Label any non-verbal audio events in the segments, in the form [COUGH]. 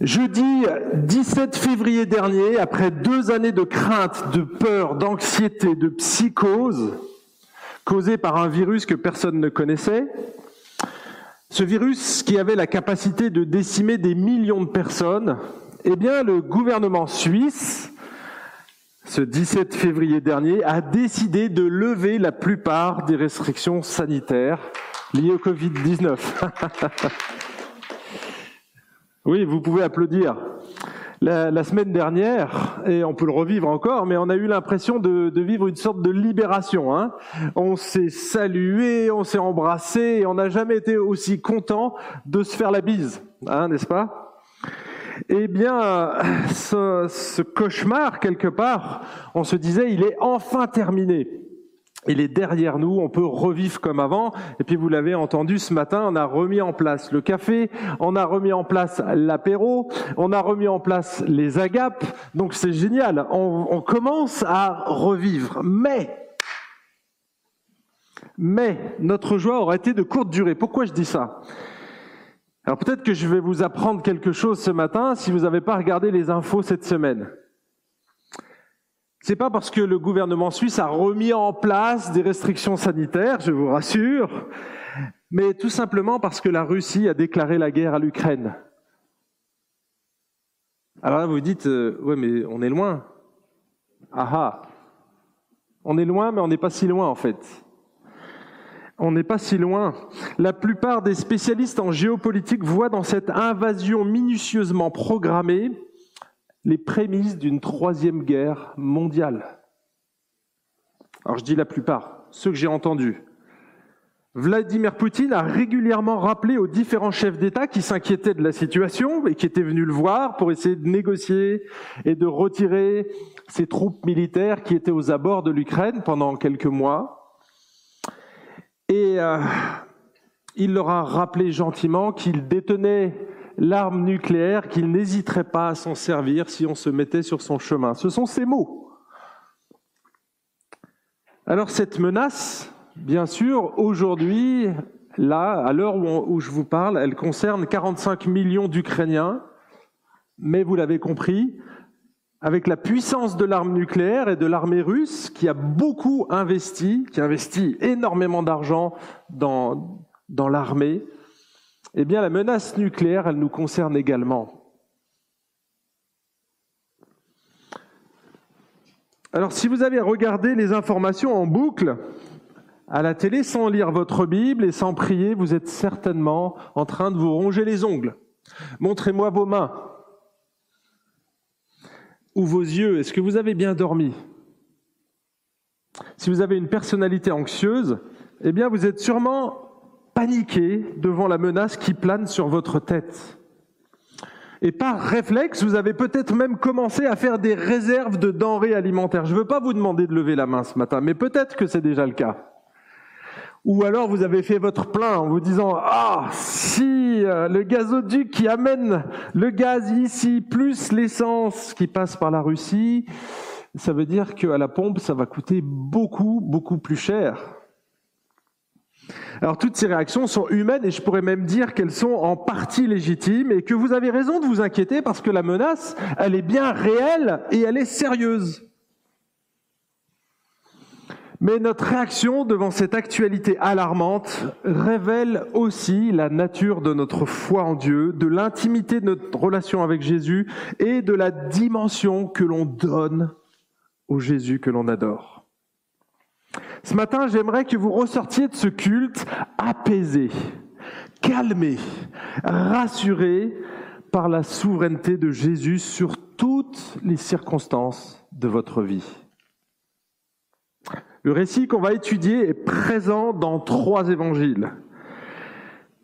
Jeudi 17 février dernier, après deux années de crainte, de peur, d'anxiété, de psychose, causée par un virus que personne ne connaissait, ce virus qui avait la capacité de décimer des millions de personnes, eh bien, le gouvernement suisse, ce 17 février dernier, a décidé de lever la plupart des restrictions sanitaires liées au Covid-19. [LAUGHS] Oui, vous pouvez applaudir. La, semaine dernière, et on peut le revivre encore, mais on a eu l'impression de, vivre une sorte de libération. Hein. On s'est salué, on s'est embrassé, et on n'a jamais été aussi content de se faire la bise, hein, n'est-ce pas? Eh bien, ce, ce cauchemar, quelque part, on se disait, il est enfin terminé il est derrière nous, on peut revivre comme avant. Et puis vous l'avez entendu ce matin, on a remis en place le café, on a remis en place l'apéro, on a remis en place les agapes. Donc c'est génial, on, commence à revivre. Mais, mais notre joie aurait été de courte durée. Pourquoi je dis ça? Alors peut-être que je vais vous apprendre quelque chose ce matin si vous n'avez pas regardé les infos cette semaine. C'est pas parce que le gouvernement suisse a remis en place des restrictions sanitaires, je vous rassure, mais tout simplement parce que la Russie a déclaré la guerre à l'Ukraine. Alors là, vous dites, euh, ouais, mais on est loin. Ah ah. On est loin, mais on n'est pas si loin en fait. On n'est pas si loin. La plupart des spécialistes en géopolitique voient dans cette invasion minutieusement programmée les prémices d'une troisième guerre mondiale. Alors je dis la plupart, ceux que j'ai entendus. Vladimir Poutine a régulièrement rappelé aux différents chefs d'État qui s'inquiétaient de la situation et qui étaient venus le voir pour essayer de négocier et de retirer ces troupes militaires qui étaient aux abords de l'Ukraine pendant quelques mois. Et euh, il leur a rappelé gentiment qu'il détenait l'arme nucléaire qu'il n'hésiterait pas à s'en servir si on se mettait sur son chemin. Ce sont ces mots. Alors cette menace, bien sûr, aujourd'hui, là, à l'heure où, je vous parle, elle concerne 45 millions d'Ukrainiens, mais vous l'avez compris, avec la puissance de l'arme nucléaire et de l'armée russe qui a beaucoup investi, qui investit énormément d'argent dans, dans l'armée, eh bien, la menace nucléaire, elle nous concerne également. Alors, si vous avez regardé les informations en boucle à la télé sans lire votre Bible et sans prier, vous êtes certainement en train de vous ronger les ongles. Montrez-moi vos mains ou vos yeux. Est-ce que vous avez bien dormi? Si vous avez une personnalité anxieuse, eh bien, vous êtes sûrement paniquer devant la menace qui plane sur votre tête. Et par réflexe, vous avez peut-être même commencé à faire des réserves de denrées alimentaires. Je ne veux pas vous demander de lever la main ce matin, mais peut-être que c'est déjà le cas. Ou alors vous avez fait votre plein en vous disant ah si euh, le gazoduc qui amène le gaz ici plus l'essence qui passe par la Russie, ça veut dire qu'à la pompe ça va coûter beaucoup beaucoup plus cher. Alors toutes ces réactions sont humaines et je pourrais même dire qu'elles sont en partie légitimes et que vous avez raison de vous inquiéter parce que la menace, elle est bien réelle et elle est sérieuse. Mais notre réaction devant cette actualité alarmante révèle aussi la nature de notre foi en Dieu, de l'intimité de notre relation avec Jésus et de la dimension que l'on donne au Jésus que l'on adore. Ce matin, j'aimerais que vous ressortiez de ce culte apaisé, calmé, rassuré par la souveraineté de Jésus sur toutes les circonstances de votre vie. Le récit qu'on va étudier est présent dans trois évangiles.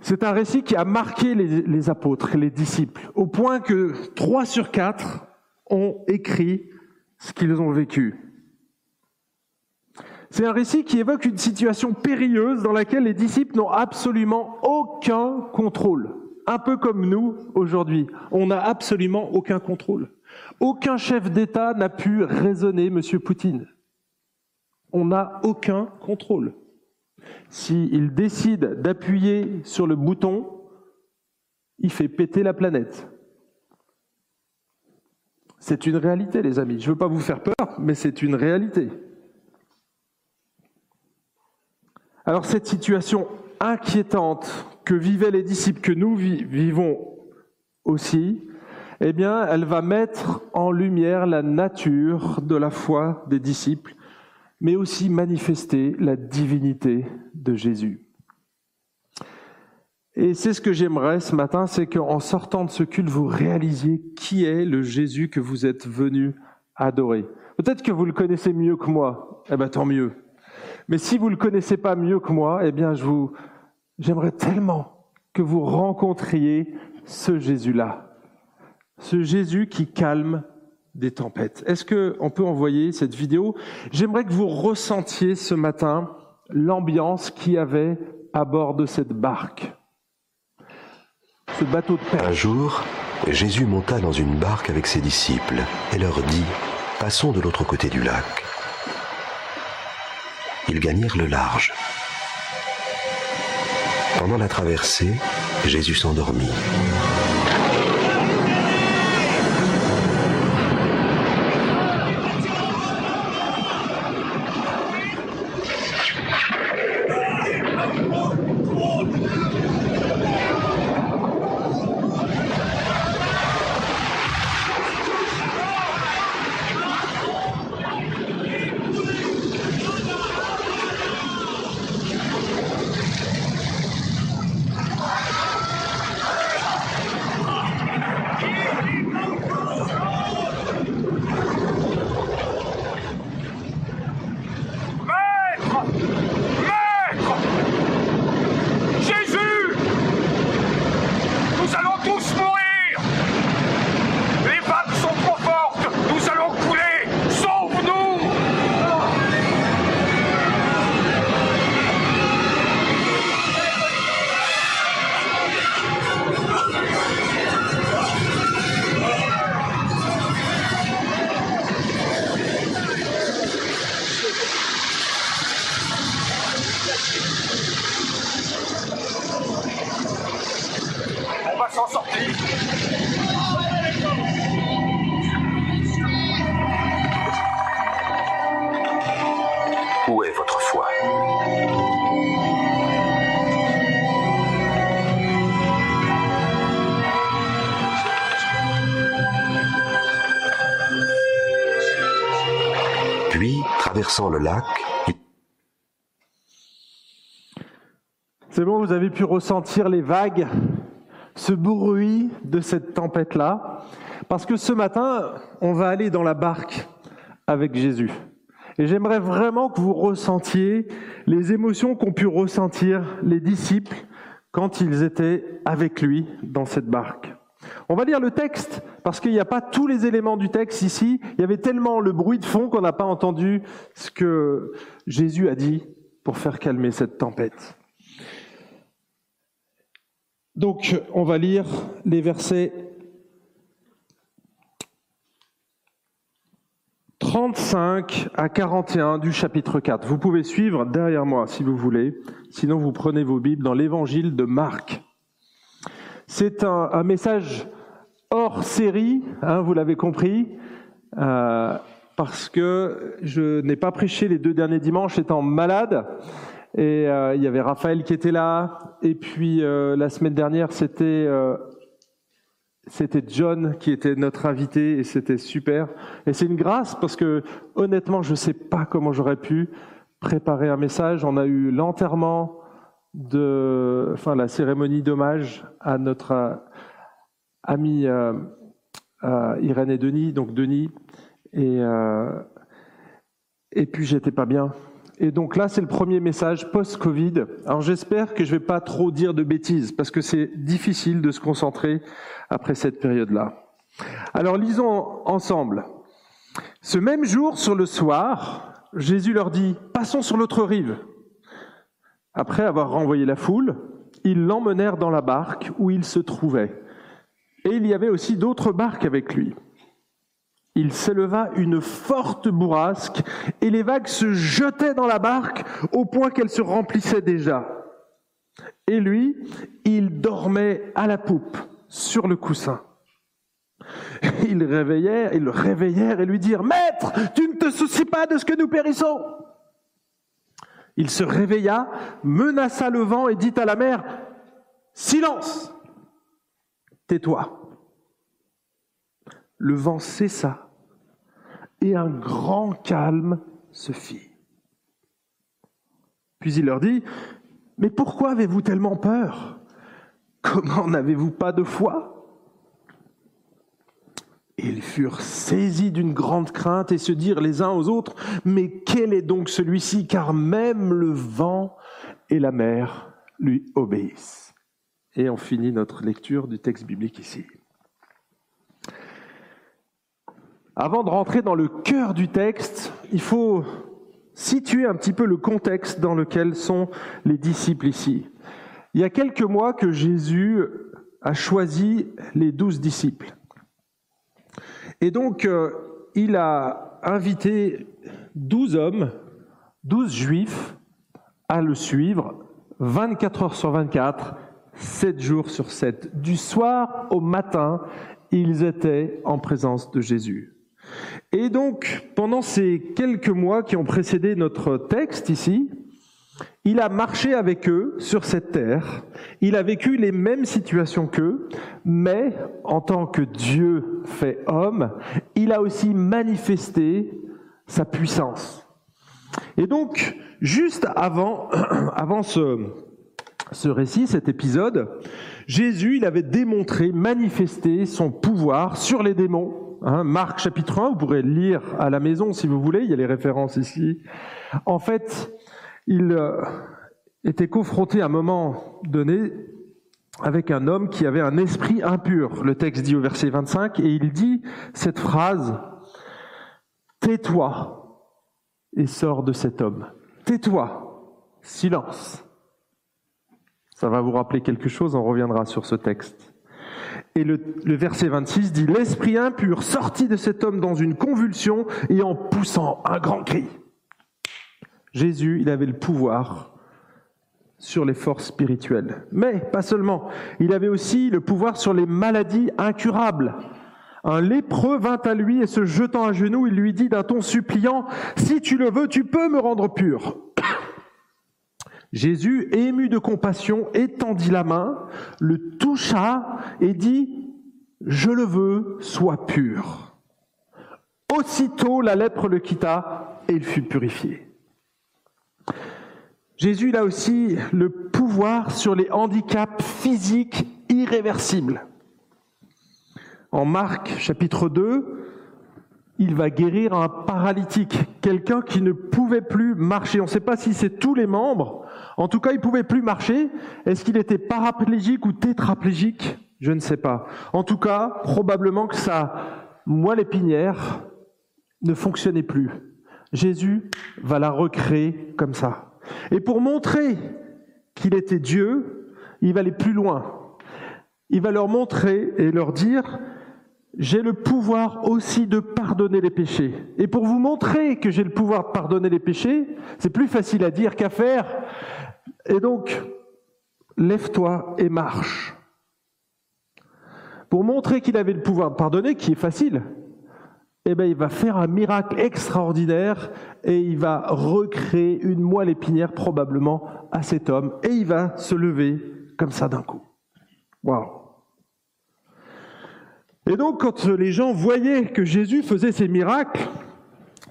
C'est un récit qui a marqué les, apôtres les disciples, au point que trois sur quatre ont écrit ce qu'ils ont vécu. C'est un récit qui évoque une situation périlleuse dans laquelle les disciples n'ont absolument aucun contrôle. Un peu comme nous aujourd'hui. On n'a absolument aucun contrôle. Aucun chef d'État n'a pu raisonner M. Poutine. On n'a aucun contrôle. S'il décide d'appuyer sur le bouton, il fait péter la planète. C'est une réalité, les amis. Je ne veux pas vous faire peur, mais c'est une réalité. Alors cette situation inquiétante que vivaient les disciples, que nous vivons aussi, eh bien, elle va mettre en lumière la nature de la foi des disciples, mais aussi manifester la divinité de Jésus. Et c'est ce que j'aimerais ce matin, c'est qu'en sortant de ce culte, vous réalisiez qui est le Jésus que vous êtes venu adorer. Peut-être que vous le connaissez mieux que moi, eh bien tant mieux. Mais si vous ne le connaissez pas mieux que moi, eh bien je vous, j'aimerais tellement que vous rencontriez ce Jésus-là. Ce Jésus qui calme des tempêtes. Est-ce qu'on peut envoyer cette vidéo? J'aimerais que vous ressentiez ce matin l'ambiance qu'il y avait à bord de cette barque ce bateau de Un jour, Jésus monta dans une barque avec ses disciples et leur dit, Passons de l'autre côté du lac. Ils gagnèrent le large. Pendant la traversée, Jésus s'endormit. Le lac. C'est bon, vous avez pu ressentir les vagues, ce bruit de cette tempête-là, parce que ce matin, on va aller dans la barque avec Jésus. Et j'aimerais vraiment que vous ressentiez les émotions qu'ont pu ressentir les disciples quand ils étaient avec lui dans cette barque. On va lire le texte parce qu'il n'y a pas tous les éléments du texte ici. Il y avait tellement le bruit de fond qu'on n'a pas entendu ce que Jésus a dit pour faire calmer cette tempête. Donc, on va lire les versets 35 à 41 du chapitre 4. Vous pouvez suivre derrière moi si vous voulez. Sinon, vous prenez vos Bibles dans l'évangile de Marc. C'est un, message hors série, hein, vous l'avez compris, euh, parce que je n'ai pas prêché les deux derniers dimanches étant malade. Et euh, il y avait Raphaël qui était là. Et puis euh, la semaine dernière, c'était c'était John qui était notre invité et c'était super. Et c'est une grâce parce que honnêtement, je ne sais pas comment j'aurais pu préparer un message. On a eu l'enterrement de, la cérémonie d'hommage à notre euh, ami euh, euh, Irène et Denis, donc Denis, et, et puis j'étais pas bien. Et donc là, c'est le premier message post-Covid. Alors j'espère que je vais pas trop dire de bêtises, parce que c'est difficile de se concentrer après cette période-là. Alors lisons ensemble. Ce même jour, sur le soir, Jésus leur dit, passons sur l'autre rive. Après avoir renvoyé la foule, ils l'emmenèrent dans la barque où il se trouvait. Et il y avait aussi d'autres barques avec lui. Il s'éleva une forte bourrasque et les vagues se jetaient dans la barque au point qu'elle se remplissait déjà. Et lui, il dormait à la poupe sur le coussin. Ils le réveillèrent et lui dirent, Maître, tu ne te soucies pas de ce que nous périssons. Il se réveilla, menaça le vent et dit à la mer, Silence, tais-toi. Le vent cessa et un grand calme se fit. Puis il leur dit, Mais pourquoi avez-vous tellement peur? Comment n'avez-vous pas de foi? Ils furent saisis d'une grande crainte et se dirent les uns aux autres, Mais quel est donc celui-ci? Car même le vent et la mer lui obéissent. Et on finit notre lecture du texte biblique ici. Avant de rentrer dans le cœur du texte, il faut situer un petit peu le contexte dans lequel sont les disciples ici. Il y a quelques mois que Jésus a choisi les douze disciples. Et donc, euh, il a invité douze hommes, douze juifs, à le suivre 24 heures sur 24, 7 jours sur 7. Du soir au matin, ils étaient en présence de Jésus. Et donc, pendant ces quelques mois qui ont précédé notre texte ici, il a marché avec eux sur cette terre, il a vécu les mêmes situations qu'eux, mais en tant que Dieu fait homme, il a aussi manifesté sa puissance. Et donc, juste avant, [CLEARS THROAT] avant ce, ce récit, cet épisode, Jésus, il avait démontré, manifesté son pouvoir sur les démons. Hein, Marc chapitre 1, vous pourrez lire à la maison si vous voulez, il y a les références ici. En fait, il euh, était confronté à un moment donné avec un homme qui avait un esprit impur. Le texte dit au verset 25, et il dit cette phrase, Tais-toi et sors de cet homme. Tais-toi, silence. Ça va vous rappeler quelque chose, on reviendra sur ce texte. Et le, le verset 26 dit, L'esprit impur sortit de cet homme dans une convulsion et en poussant un grand cri. Jésus, il avait le pouvoir sur les forces spirituelles. Mais pas seulement, il avait aussi le pouvoir sur les maladies incurables. Un lépreux vint à lui et se jetant à genoux, il lui dit d'un ton suppliant, Si tu le veux, tu peux me rendre pur. [COUGHS] Jésus, ému de compassion, étendit la main, le toucha et dit, Je le veux, sois pur. Aussitôt la lèpre le quitta et il fut purifié. Jésus a aussi le pouvoir sur les handicaps physiques irréversibles. En Marc chapitre 2, il va guérir un paralytique, quelqu'un qui ne pouvait plus marcher. On ne sait pas si c'est tous les membres. En tout cas, il pouvait plus marcher. Est-ce qu'il était paraplégique ou tétraplégique? Je ne sais pas. En tout cas, probablement que sa moelle épinière ne fonctionnait plus. Jésus va la recréer comme ça. Et pour montrer qu'il était Dieu, il va aller plus loin. Il va leur montrer et leur dire, j'ai le pouvoir aussi de pardonner les péchés. Et pour vous montrer que j'ai le pouvoir de pardonner les péchés, c'est plus facile à dire qu'à faire. Et donc, lève-toi et marche. Pour montrer qu'il avait le pouvoir de pardonner, qui est facile, eh bien, il va faire un miracle extraordinaire et il va recréer une moelle épinière probablement à cet homme et il va se lever comme ça d'un coup. Waouh! Et donc, quand les gens voyaient que Jésus faisait ces miracles,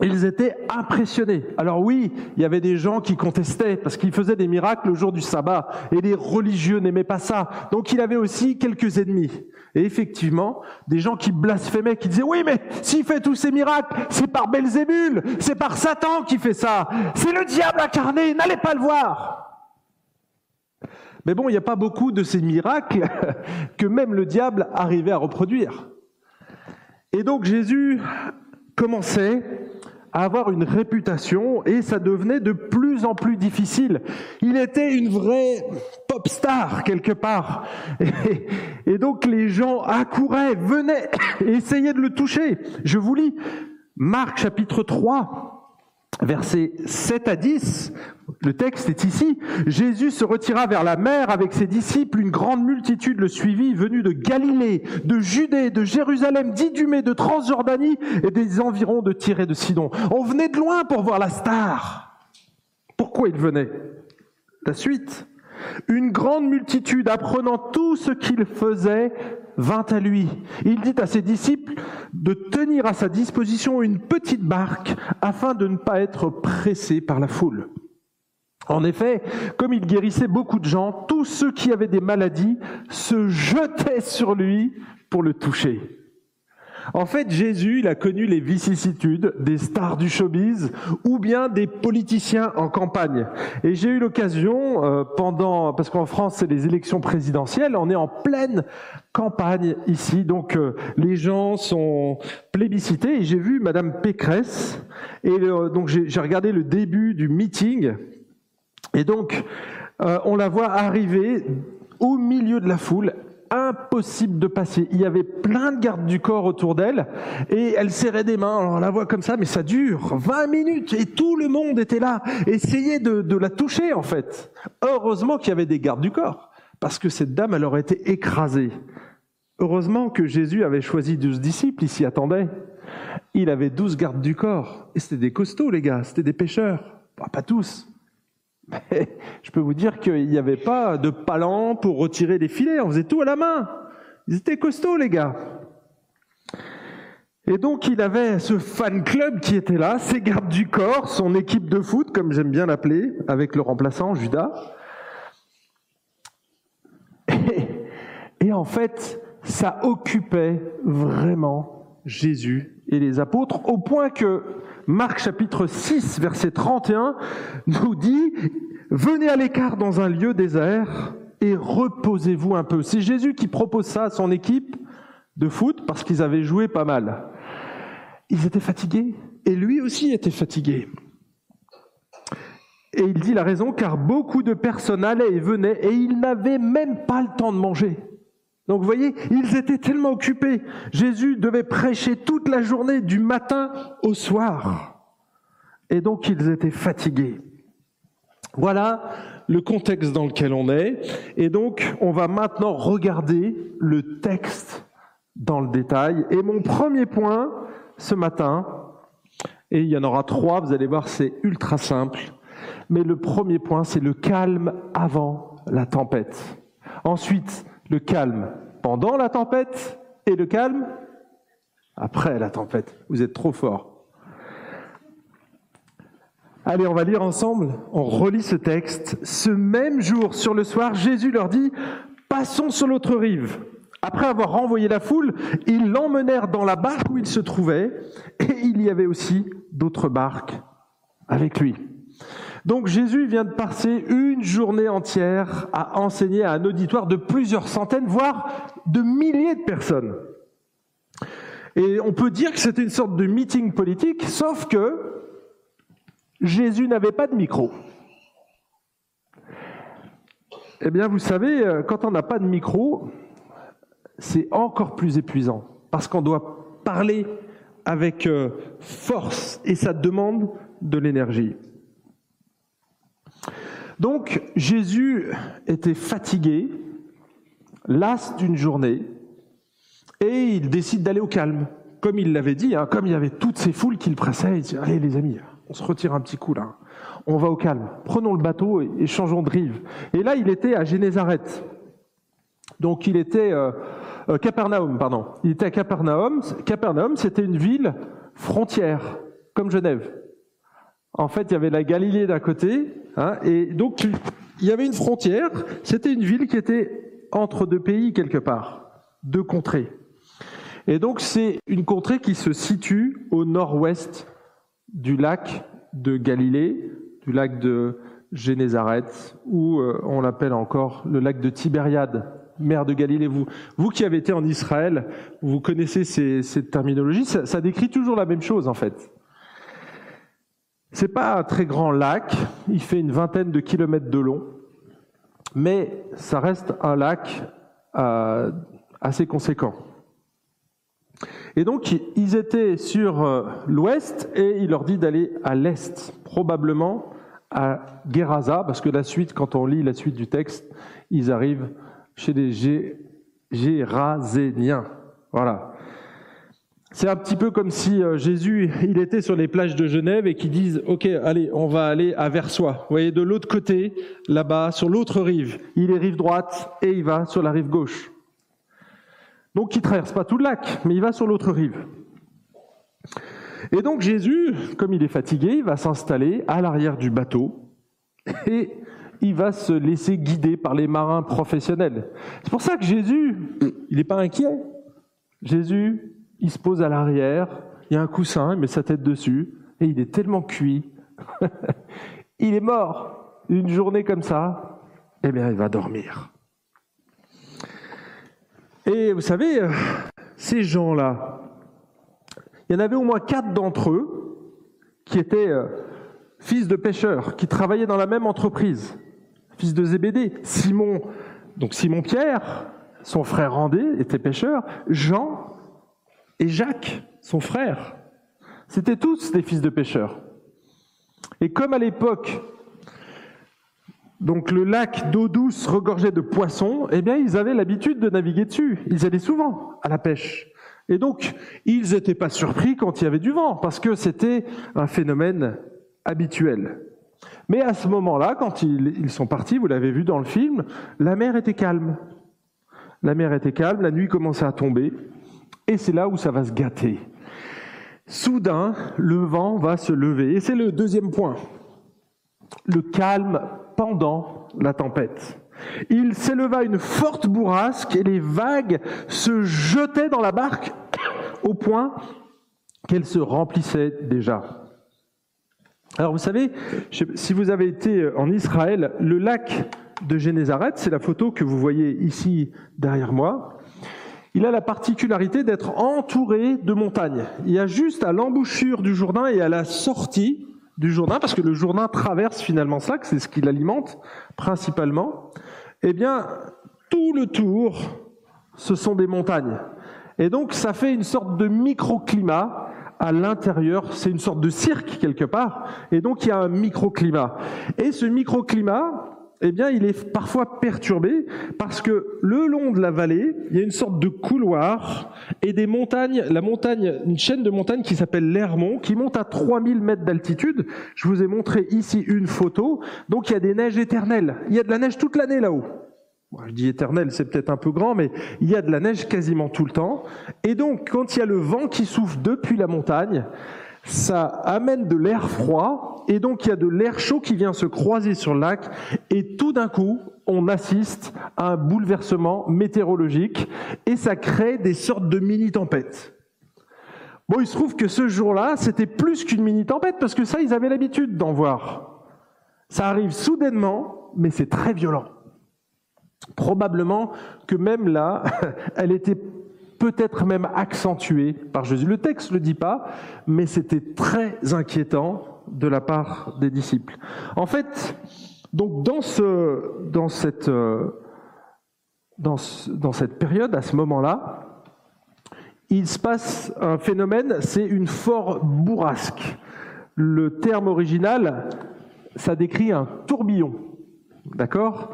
ils étaient impressionnés. Alors oui, il y avait des gens qui contestaient parce qu'il faisait des miracles le jour du sabbat et les religieux n'aimaient pas ça. Donc il avait aussi quelques ennemis. Et effectivement, des gens qui blasphémaient, qui disaient oui, mais s'il fait tous ces miracles, c'est par Belzébul, c'est par Satan qui fait ça. C'est le diable incarné, n'allez pas le voir. Mais bon, il n'y a pas beaucoup de ces miracles [LAUGHS] que même le diable arrivait à reproduire. Et donc Jésus commençait avoir une réputation et ça devenait de plus en plus difficile. Il était une vraie pop star quelque part. Et, donc les gens accouraient, venaient [COUGHS] essayer de le toucher. Je vous lis Marc chapitre 3. Versets 7 à 10, le texte est ici. Jésus se retira vers la mer avec ses disciples. Une grande multitude le suivit, venue de Galilée, de Judée, de Jérusalem, d'Idumée, de Transjordanie et des environs de Tyr et de Sidon. On venait de loin pour voir la star. Pourquoi il venait? La suite. Une grande multitude, apprenant tout ce qu'il faisait, vint à lui. Il dit à ses disciples de tenir à sa disposition une petite barque afin de ne pas être pressé par la foule. En effet, comme il guérissait beaucoup de gens, tous ceux qui avaient des maladies se jetaient sur lui pour le toucher. En fait, Jésus, il a connu les vicissitudes des stars du showbiz ou bien des politiciens en campagne. Et j'ai eu l'occasion, euh, parce qu'en France, c'est les élections présidentielles, on est en pleine campagne ici, donc euh, les gens sont plébiscités. Et j'ai vu Madame Pécresse, et euh, donc j'ai regardé le début du meeting, et donc on la voit arriver au milieu de la foule impossible de passer. Il y avait plein de gardes du corps autour d'elle et elle serrait des mains. on la voit comme ça, mais ça dure 20 minutes et tout le monde était là, essayait de, de la toucher en fait. Heureusement qu'il y avait des gardes du corps parce que cette dame, elle aurait été écrasée. Heureusement que Jésus avait choisi 12 disciples, il s'y attendait. Il avait 12 gardes du corps et c'était des costauds les gars, c'était des pêcheurs. pas tous, [LAUGHS] je peux vous dire qu'il n'y avait pas de palan pour retirer les filets, on faisait tout à la main. Ils étaient costauds, les gars. Et donc il avait ce fan club qui était là, ses gardes du corps, son équipe de foot, comme j'aime bien l'appeler, avec le remplaçant Judas. Et, et, en fait, ça occupait vraiment Jésus et les apôtres, au point que Marc chapitre 6, verset 31 nous dit, venez à l'écart dans un lieu désert et reposez-vous un peu. C'est Jésus qui propose ça à son équipe de foot parce qu'ils avaient joué pas mal. Ils étaient fatigués et lui aussi était fatigué. Et il dit la raison car beaucoup de personnes allaient et venaient et ils n'avaient même pas le temps de manger. Donc vous voyez, ils étaient tellement occupés. Jésus devait prêcher toute la journée, du matin au soir. Et donc ils étaient fatigués. Voilà le contexte dans lequel on est. Et donc on va maintenant regarder le texte dans le détail. Et mon premier point ce matin, et il y en aura trois, vous allez voir, c'est ultra simple. Mais le premier point, c'est le calme avant la tempête. Ensuite, le calme pendant la tempête et le calme après la tempête. Vous êtes trop fort. Allez, on va lire ensemble, on relit ce texte. Ce même jour, sur le soir, Jésus leur dit, passons sur l'autre rive. Après avoir renvoyé la foule, ils l'emmenèrent dans la barque où il se trouvait, et il y avait aussi d'autres barques avec lui. Donc Jésus vient de passer une journée entière à enseigner à un auditoire de plusieurs centaines, voire de milliers de personnes. Et on peut dire que c'était une sorte de meeting politique, sauf que Jésus n'avait pas de micro. Eh bien, vous savez, euh, quand on n'a pas de micro, c'est encore plus épuisant, parce qu'on doit parler avec euh, force, et ça demande de l'énergie. Donc Jésus était fatigué, las d'une journée, et il décide d'aller au calme. Comme il l'avait dit, hein, comme il y avait toutes ces foules qui le pressaient, il dit, allez les amis, on se retire un petit coup là, on va au calme, prenons le bateau et, changeons de rive. Et là, il était à Génézareth. Donc il était euh, euh, Capernaum, pardon. Il était à Capernaum. Capernaum, c'était une ville frontière, comme Genève. En fait, il y avait la Galilée d'un côté, hein, et donc il y avait une frontière. C'était une ville qui était entre deux pays quelque part, deux contrées. Et donc c'est une contrée qui se situe au nord-ouest du lac de Galilée, du lac de Génézareth, ou euh, on l'appelle encore le lac de Tibériade, mer de Galilée. Vous, vous qui avez été en Israël, vous connaissez ces, cette terminologie, ça, ça décrit toujours la même chose en fait. C'est pas un très grand lac, il fait une vingtaine de kilomètres de long, mais ça reste un lac euh, assez conséquent. Et donc, ils étaient sur euh, l'ouest et il leur dit d'aller à l'est, probablement à Gerasa, parce que la suite, quand on lit la suite du texte, ils arrivent chez les Géraséniens. Voilà. C'est un petit peu comme si euh, Jésus, il était sur les plages de Genève et qu'ils disent, OK, allez, on va aller à Versoix. Vous voyez, de l'autre côté, là-bas, sur l'autre rive. Il est rive droite et il va sur la rive gauche. Donc il traverse pas tout le lac, mais il va sur l'autre rive. Et donc Jésus, comme il est fatigué, il va s'installer à l'arrière du bateau et il va se laisser guider par les marins professionnels. C'est pour ça que Jésus, il n'est pas inquiet. Jésus, il se pose à l'arrière, il y a un coussin, il met sa tête dessus et il est tellement cuit. [LAUGHS] il est mort. Une journée comme ça, eh bien, il va dormir. Et vous savez, euh, ces gens-là, il y en avait au moins quatre d'entre eux qui étaient euh, fils de pêcheurs, qui travaillaient dans la même entreprise, fils de Zébédée. Simon, donc Simon Pierre, son frère André était pêcheur, Jean et Jacques, son frère. C'était tous des fils de pêcheurs. Et comme à l'époque, donc le lac d'eau douce regorgeait de poissons, eh bien ils avaient l'habitude de naviguer dessus. Ils allaient souvent à la pêche. Et donc ils n'étaient pas surpris quand il y avait du vent, parce que c'était un phénomène habituel. Mais à ce moment-là, quand ils sont partis, vous l'avez vu dans le film, la mer était calme. La mer était calme, la nuit commençait à tomber, et c'est là où ça va se gâter. Soudain, le vent va se lever, et c'est le deuxième point. Le calme pendant la tempête. Il s'éleva une forte bourrasque et les vagues se jetaient dans la barque [COUGHS] au point qu'elle se remplissait déjà. Alors vous savez, si vous avez été en Israël, le lac de Génézareth, c'est la photo que vous voyez ici derrière moi, il a la particularité d'être entouré de montagnes. Il y a juste à l'embouchure du Jourdain et à la sortie du Jourdain, parce que le Jourdain traverse finalement ça, c'est ce qui l'alimente principalement, eh bien, tout le tour, ce sont des montagnes. Et donc, ça fait une sorte de microclimat à l'intérieur, c'est une sorte de cirque quelque part, et donc il y a un microclimat. Et ce microclimat, eh bien, il est parfois perturbé parce que le long de la vallée, il y a une sorte de couloir et des montagnes, la montagne, une chaîne de montagnes qui s'appelle l'Hermont, qui monte à 3000 mètres d'altitude. Je vous ai montré ici une photo. Donc, il y a des neiges éternelles. Il y a de la neige toute l'année là-haut. je dis éternel, c'est peut-être un peu grand, mais il y a de la neige quasiment tout le temps. Et donc, quand il y a le vent qui souffle depuis la montagne, ça amène de l'air froid et donc il y a de l'air chaud qui vient se croiser sur le lac et tout d'un coup on assiste à un bouleversement météorologique et ça crée des sortes de mini-tempêtes. Bon, il se trouve que ce jour-là, c'était plus qu'une mini-tempête parce que ça, ils avaient l'habitude d'en voir. Ça arrive soudainement, mais c'est très violent. Probablement que même là, [LAUGHS] elle était peut-être même accentué par Jésus. Le texte ne le dit pas, mais c'était très inquiétant de la part des disciples. En fait, donc dans, ce, dans, cette, euh, dans, cette période, à ce moment-là, il se passe un phénomène, c'est une forte bourrasque. Le terme original, ça décrit un tourbillon. D'accord?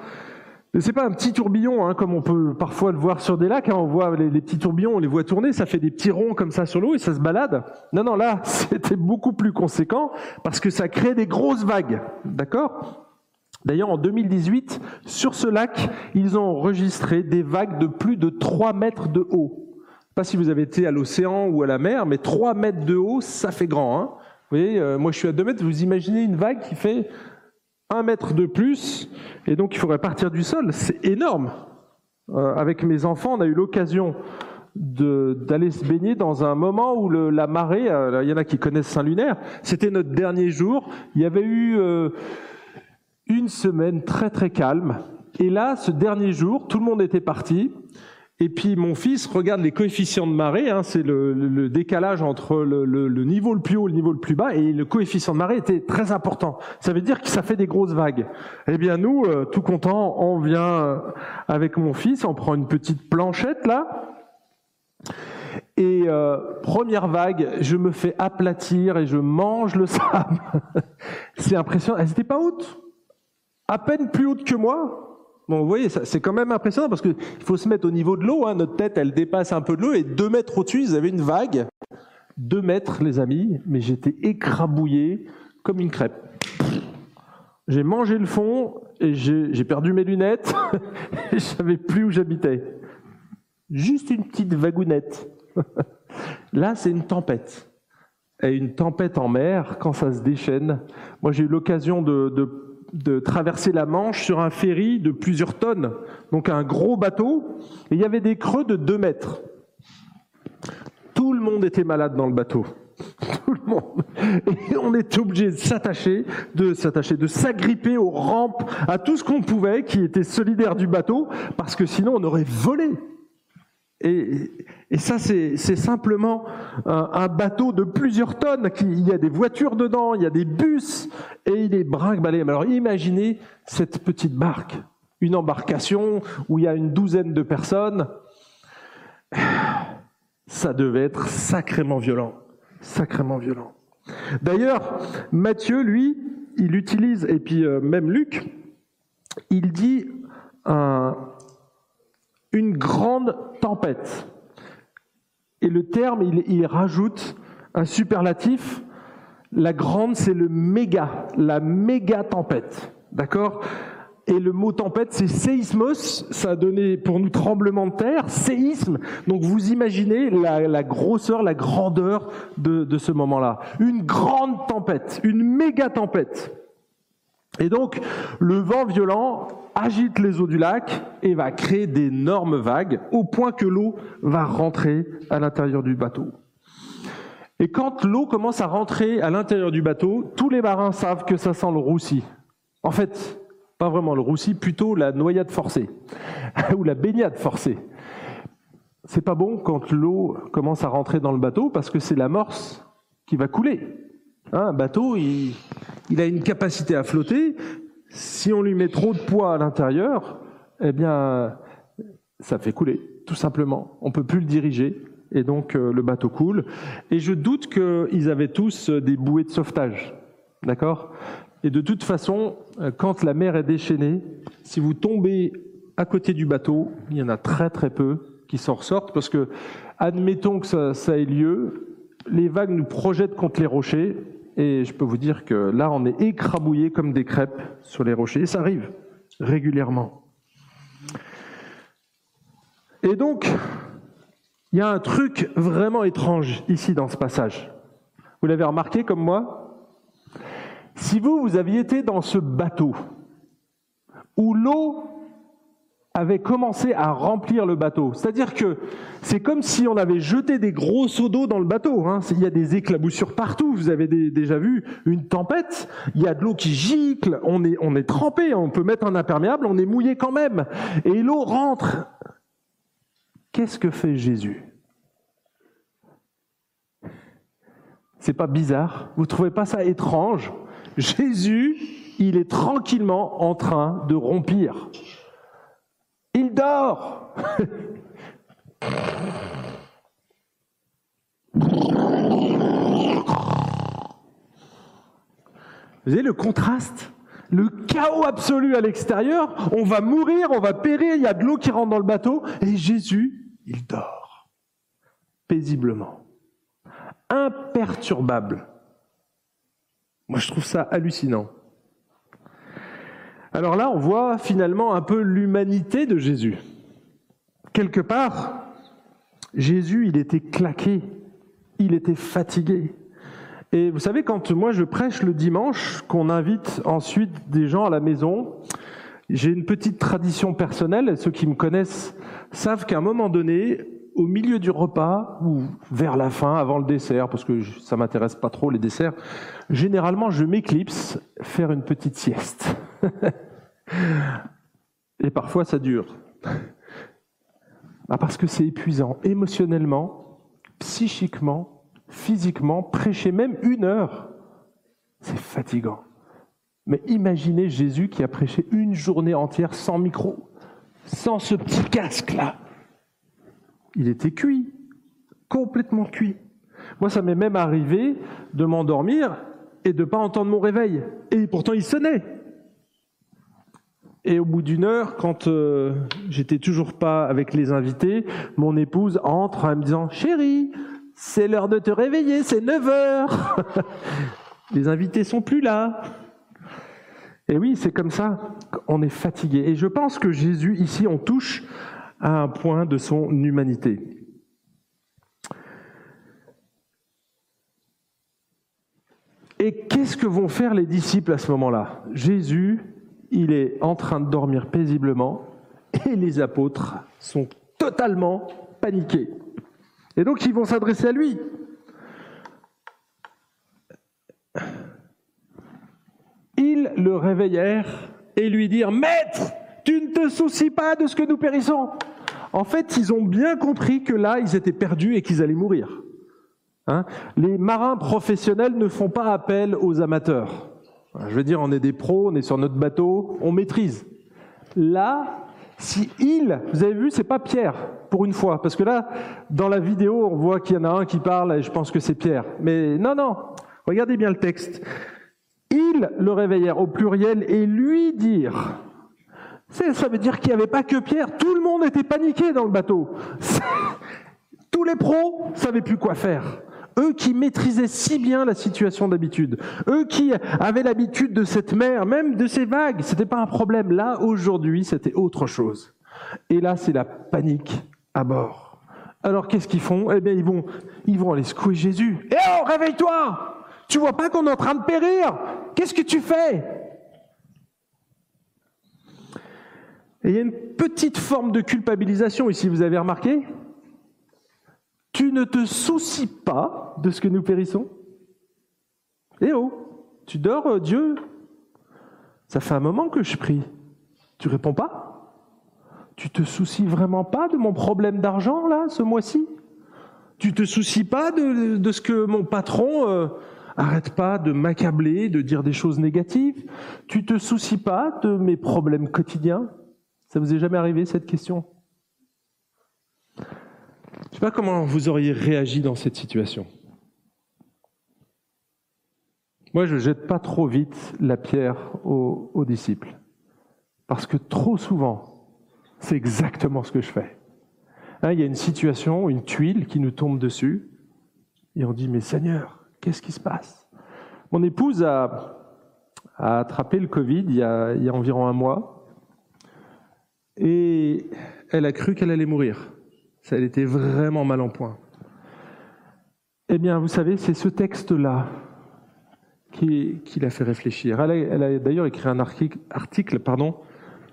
C'est pas un petit tourbillon, hein, comme on peut parfois le voir sur des lacs. Hein, on voit les, petits tourbillons, on les voit tourner, ça fait des petits ronds comme ça sur l'eau et ça se balade. Non, non, là, [LAUGHS] c'était beaucoup plus conséquent parce que ça crée des grosses vagues. D'accord? D'ailleurs, en 2018, sur ce lac, ils ont enregistré des vagues de plus de 3 mètres de haut. Pas si vous avez été à l'océan ou à la mer, mais 3 mètres de haut, ça fait grand. Hein vous voyez, euh, moi je suis à 2 mètres, vous imaginez une vague qui fait mètre de plus, et donc il faudrait partir du sol. C'est énorme. Euh, avec mes enfants, on a eu l'occasion d'aller se baigner dans un moment où la marée, euh, il y en a qui connaissent Saint-Lunaire, c'était notre dernier jour. Il y avait eu euh, une semaine très très calme. Et là, ce dernier jour, tout le monde était parti. Et puis mon fils regarde les coefficients de marée, hein, c'est le, décalage entre le, niveau le plus haut et le niveau le plus bas, et le coefficient de marée était très important. Ça veut dire que ça fait des grosses vagues. Eh bien nous, euh, tout content, on vient euh, avec mon fils, on prend une petite planchette là, Et euh, première vague, je me fais aplatir et je mange le sable. [LAUGHS] c'est impressionnant. Elles n'étaient pas hautes, à peine plus hautes que moi? Bon, vous voyez, c'est quand même impressionnant parce qu'il faut se mettre au niveau de l'eau. Hein. Notre tête, elle dépasse un peu de l'eau et deux mètres au-dessus, ils avaient une vague. Deux mètres, les amis, mais j'étais écrabouillé comme une crêpe. J'ai mangé le fond et j'ai perdu mes lunettes et [LAUGHS] je savais plus où j'habitais. Juste une petite vagounette. [LAUGHS] Là, c'est une tempête. Et une tempête en mer, quand ça se déchaîne. Moi, j'ai eu l'occasion de, de, traverser la Manche sur un ferry de plusieurs tonnes, donc un gros bateau, et il y avait des creux de 2 mètres. Tout le monde était malade dans le bateau. [LAUGHS] Tout le monde. Et on était obligé de s'attacher, de s'attacher, de s'agripper aux rampes, à tout ce qu'on pouvait qui était solidaire du bateau, parce que sinon on aurait volé. Et, ça, c'est simplement un, bateau de plusieurs tonnes. il y a des voitures dedans, il y a des bus, et il est brinque-ballé. Alors imaginez cette petite barque, une embarcation où il y a une douzaine de personnes. Ça devait être sacrément violent, sacrément violent. D'ailleurs, Matthieu, lui, il utilise, et puis euh, même Luc, il dit un, une grande tempête. Et le terme, il, rajoute un superlatif. La grande, c'est le méga, la méga tempête. D'accord? Et le mot tempête, c'est séismos, ça a donné pour nous tremblement de terre, séisme. Donc vous imaginez la, grosseur, la grandeur de, de ce moment-là. Une grande tempête, une méga tempête. Et donc, le vent violent agite les eaux du lac et va créer d'énormes vagues au point que l'eau va rentrer à l'intérieur du bateau. Et quand l'eau commence à rentrer à l'intérieur du bateau, tous les marins savent que ça sent le roussi. En fait, pas vraiment le roussi, plutôt la noyade forcée [LAUGHS] ou la baignade forcée. C'est pas bon quand l'eau commence à rentrer dans le bateau parce que c'est l'amorce qui va couler. Hein, un bateau, il, a une capacité à flotter. Si on lui met trop de poids à l'intérieur, eh bien, ça fait couler, tout simplement. On peut plus le diriger, et donc euh, le bateau coule. Et je doute qu'ils avaient tous euh, des bouées de sauvetage, d'accord? Et de toute façon, euh, quand la mer est déchaînée, si vous tombez à côté du bateau, il y en a très très peu qui s'en ressortent, parce que, admettons que ça ait lieu, les vagues nous projettent contre les rochers, et je peux vous dire que là, on est écrabouillé comme des crêpes sur les rochers. Et ça arrive régulièrement. Et donc, il y a un truc vraiment étrange ici dans ce passage. Vous l'avez remarqué comme moi? Si vous, vous aviez été dans ce bateau où l'eau avait commencé à remplir le bateau. C'est-à-dire que c'est comme si on avait jeté des gros seaux d'eau dans le bateau. Hein. Il y a des éclaboussures partout. Vous avez déjà vu une tempête. Il y a de l'eau qui gicle. On est, on est trempé. On peut mettre un imperméable. On est mouillé quand même. Et l'eau rentre. Qu'est-ce que fait Jésus? C'est pas bizarre? Vous trouvez pas ça étrange? Jésus, il est tranquillement en train de rompir. Il dort. Vous voyez le contraste? Le chaos absolu à l'extérieur, on va mourir, on va périr, il y a de l'eau qui rentre dans le bateau, et Jésus, il dort, paisiblement, imperturbable. Moi, je trouve ça hallucinant. Alors là, on voit finalement un peu l'humanité de Jésus. Quelque part, Jésus, il était claqué, il était fatigué. Et vous savez, quand moi je prêche le dimanche, qu'on invite ensuite des gens à la maison, j'ai une petite tradition personnelle, ceux qui me connaissent savent qu'à un moment donné, au milieu du repas ou vers la fin, avant le dessert, parce que ça m'intéresse pas trop les desserts, généralement je m'éclipse faire une petite sieste. [LAUGHS] Et parfois ça dure. Bah, parce que c'est épuisant émotionnellement, psychiquement, physiquement, prêcher même une heure, c'est fatigant. Mais imaginez Jésus qui a prêché une journée entière sans micro, sans ce petit casque-là il était cuit. complètement cuit. Moi, ça m'est même arrivé de m'endormir et de ne pas entendre mon réveil. Et pourtant, il sonnait. Et au bout d'une heure, quand euh, j'étais toujours pas avec les invités, mon épouse entre en me disant Chérie, c'est l'heure de te réveiller, c'est 9 heures. [LAUGHS] les invités sont plus là. Et oui, c'est comme ça, on est fatigué. Et je pense que Jésus, ici, on touche à un point de son humanité. Et qu'est-ce que vont faire les disciples à ce moment-là? Jésus, il est en train de dormir paisiblement et les apôtres sont totalement paniqués. Et donc ils vont s'adresser à lui. Ils le réveillèrent et lui dirent, Maître, tu ne te soucies pas de ce que nous périssons. En fait, ils ont bien compris que là, ils étaient perdus et qu'ils allaient mourir. Hein? Les marins professionnels ne font pas appel aux amateurs. Je veux dire, on est des pros, on est sur notre bateau, on maîtrise. Là, si il, vous avez vu, c'est pas Pierre, pour une fois, parce que là, dans la vidéo, on voit qu'il y en a un qui parle et je pense que c'est Pierre. Mais non, non, regardez bien le texte. Ils le réveillèrent au pluriel et lui dirent. Ça veut dire qu'il n'y avait pas que Pierre, tout le monde était paniqué dans le bateau. [LAUGHS] Tous les pros savaient plus quoi faire. Eux qui maîtrisaient si bien la situation d'habitude, eux qui avaient l'habitude de cette mer, même de ces vagues, c'était pas un problème. Là, aujourd'hui, c'était autre chose. Et là, c'est la panique à bord. Alors, qu'est-ce qu'ils font? Eh bien, ils vont, ils vont aller secouer Jésus. Eh oh, réveille-toi Tu vois pas qu'on est en train de périr? Qu'est-ce que tu fais? Et il y a une petite forme de culpabilisation ici, vous avez remarqué? Tu ne te soucies pas de ce que nous périssons? Eh oh, tu dors, euh, Dieu? Ça fait un moment que je prie. Tu réponds pas? Tu te soucies vraiment pas de mon problème d'argent, là, ce mois-ci? Tu te soucies pas de, ce que mon patron euh, arrête pas de m'accabler, de dire des choses négatives? Tu te soucies pas de mes problèmes quotidiens? Ça vous est jamais arrivé, cette question? Je ne sais pas comment vous auriez réagi dans cette situation. Moi, je ne jette pas trop vite la pierre aux, disciples. Parce que trop souvent, c'est exactement ce que je fais. Hein, il y a une situation, une tuile qui nous tombe dessus, et on dit, mais Seigneur, qu'est-ce qui se passe? Mon épouse a, attrapé le Covid il y, a, il y a environ un mois, et elle a cru qu'elle allait mourir. Ça, elle était vraiment mal en point. Eh bien, vous savez, c'est ce texte-là qui, l'a fait réfléchir. Elle a, d'ailleurs écrit un article, pardon,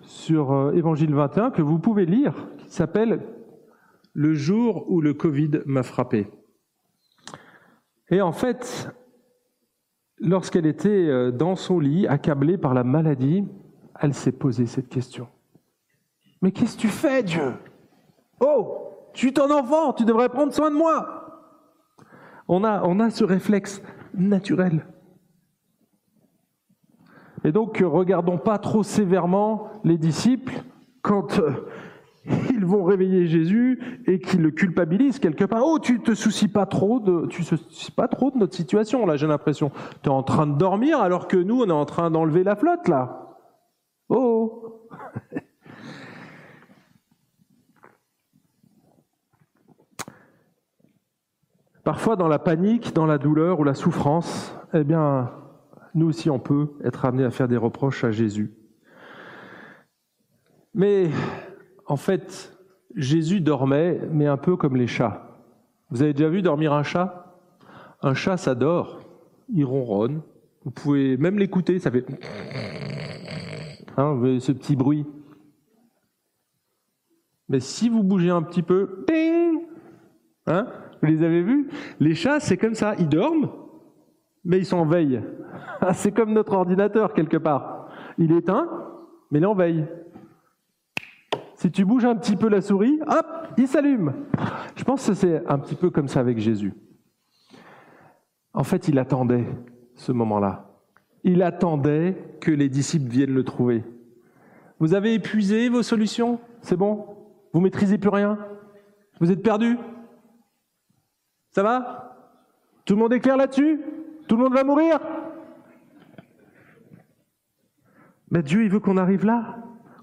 sur euh, Évangile 21 que vous pouvez lire, qui s'appelle Le jour où le Covid m'a frappé. Et en fait, lorsqu'elle était euh, dans son lit, accablée par la maladie, elle s'est posé cette question. Mais qu'est-ce que tu fais, Dieu? Oh je suis ton enfant, tu devrais prendre soin de moi. On a, ce réflexe naturel. Et donc, regardons pas trop sévèrement les disciples quand euh, [LAUGHS] ils vont réveiller Jésus et qu'ils le culpabilisent quelque part. Oh, tu te soucies pas trop de, tu te soucies pas trop de notre situation là. J'ai l'impression, tu es en train de dormir alors que nous, on est en train d'enlever la flotte là. Oh. [LAUGHS] Parfois, dans la panique, dans la douleur ou la souffrance, eh bien, nous aussi, on peut être amené à faire des reproches à Jésus. Mais en fait, Jésus dormait, mais un peu comme les chats. Vous avez déjà vu dormir un chat? Un chat, ça dort, il ronronne. Vous pouvez même l'écouter, ça fait [SNIFFS] hein, ce petit bruit. Mais si vous bougez un petit peu, [SNIFFS] hein, vous les avez vus? Les chats, c'est comme ça. Ils dorment, mais ils sont en veille. [LAUGHS] c'est comme notre ordinateur, quelque part. Il est éteint, mais il est en veille. Si tu bouges un petit peu la souris, hop, il s'allume. Je pense que c'est un petit peu comme ça avec Jésus. En fait, il attendait ce moment-là. Il attendait que les disciples viennent le trouver. Vous avez épuisé vos solutions? C'est bon? Vous maîtrisez plus rien? Vous êtes perdu? Ça va? Tout le monde est clair là-dessus? Tout le monde va mourir? Mais Dieu, il veut qu'on arrive là.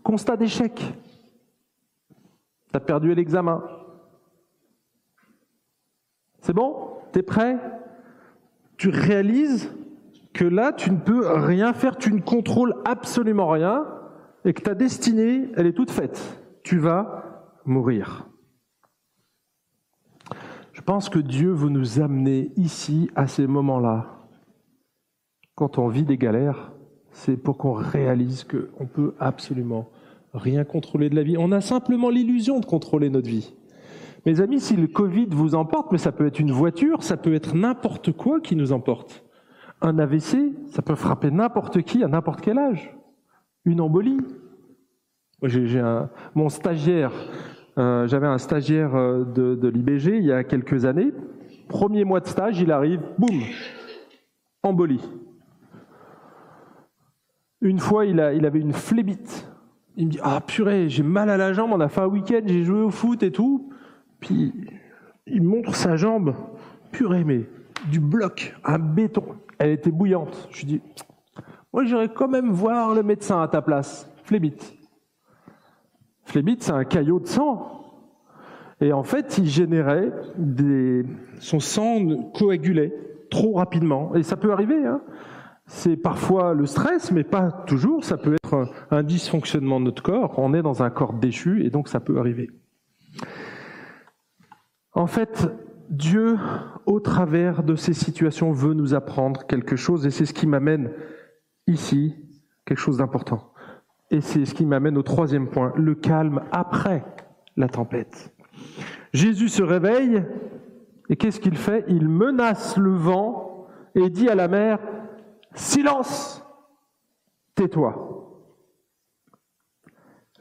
Constat d'échec. Tu as perdu l'examen. C'est bon? T'es prêt? Tu réalises que là, tu ne peux rien faire, tu ne contrôles absolument rien, et que ta destinée, elle est toute faite. Tu vas mourir. Pense que Dieu veut nous amener ici, à ces moments-là, quand on vit des galères, c'est pour qu'on réalise qu'on peut absolument rien contrôler de la vie. On a simplement l'illusion de contrôler notre vie. Mes amis, si le Covid vous emporte, mais ça peut être une voiture, ça peut être n'importe quoi qui nous emporte. Un AVC, ça peut frapper n'importe qui à n'importe quel âge. Une embolie. J'ai un, mon stagiaire, euh, j'avais un stagiaire euh, de, l'IBG il y a quelques années. Premier mois de stage, il arrive, boum, embolie. Une fois, il, avait une flébite. Il me dit Ah purée, j'ai mal à la jambe, on a fait un week-end, j'ai joué au foot et tout. Puis il montre sa jambe. Purée, mais du bloc, un béton. Elle était bouillante. Je lui dis Moi, j'irais quand même voir le médecin à ta place. Flébite. Flébite, c'est un caillot de sang. Et en fait, il générait. Son sang coagulait trop rapidement. Et ça peut arriver. Hein c'est parfois le stress, mais pas toujours. Ça peut être un dysfonctionnement de notre corps. On est dans un corps déchu et donc ça peut arriver. En fait, Dieu, au travers de ces situations, veut nous apprendre quelque chose et c'est ce qui m'amène ici, quelque chose d'important. Et c'est ce qui m'amène au troisième point, le calme après la tempête. Jésus se réveille et qu'est-ce qu'il fait? Il menace le vent et dit à la mer, Silence Tais-toi.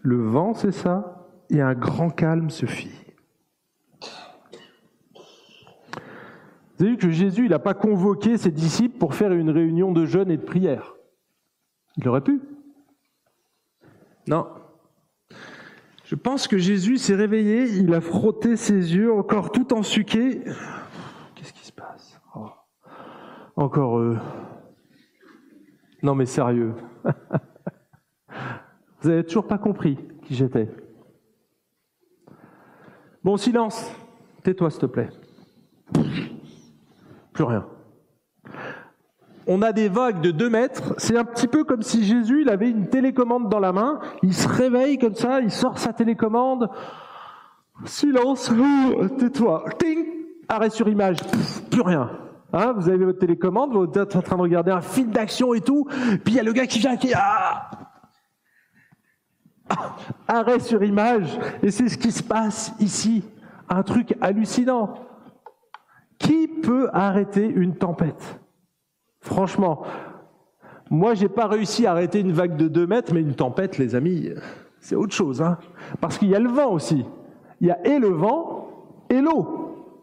Le vent, c'est ça, et un grand calme se fit. Vous avez vu que Jésus, n'a pas convoqué ses disciples pour faire une réunion de jeûne et de prière. Il aurait pu. Non. Je pense que Jésus s'est réveillé, il a frotté ses yeux, encore tout ensuqué. Qu'est-ce qui se passe? Oh. Encore eux. Non mais sérieux. [LAUGHS] Vous n'avez toujours pas compris qui j'étais. Bon, silence. Tais-toi, s'il te plaît. Plus rien. On a des vagues de 2 mètres. C'est un petit peu comme si Jésus il avait une télécommande dans la main. Il se réveille comme ça, il sort sa télécommande. Silence. Tais-toi. Ting. Arrêt sur image. plus rien. Hein, vous avez votre télécommande, vous êtes en train de regarder un film d'action et tout, puis il y a le gars qui vient qui ah [LAUGHS] arrêt sur image, et c'est ce qui se passe ici, un truc hallucinant. Qui peut arrêter une tempête? Franchement, moi j'ai pas réussi à arrêter une vague de 2 mètres, mais une tempête, les amis, c'est autre chose, hein parce qu'il y a le vent aussi. Il y a et le vent et l'eau.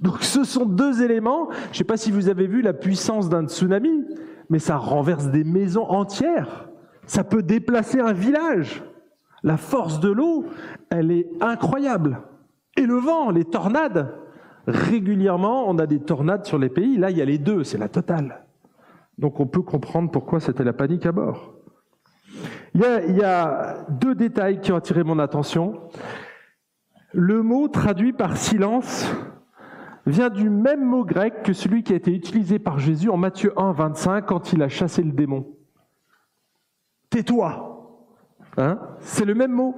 Donc ce sont deux éléments. Je ne sais pas si vous avez vu la puissance d'un tsunami, mais ça renverse des maisons entières. Ça peut déplacer un village. La force de l'eau, elle est incroyable. Et le vent, les tornades. Régulièrement, on a des tornades sur les pays. Là, il y a les deux, c'est la totale. Donc on peut comprendre pourquoi c'était la panique à bord. Il y, a, deux détails qui ont attiré mon attention. Le mot traduit par silence vient du même mot grec que celui qui a été utilisé par Jésus en Matthieu 1, 25 quand il a chassé le démon. Tais-toi. Hein? C'est le même mot.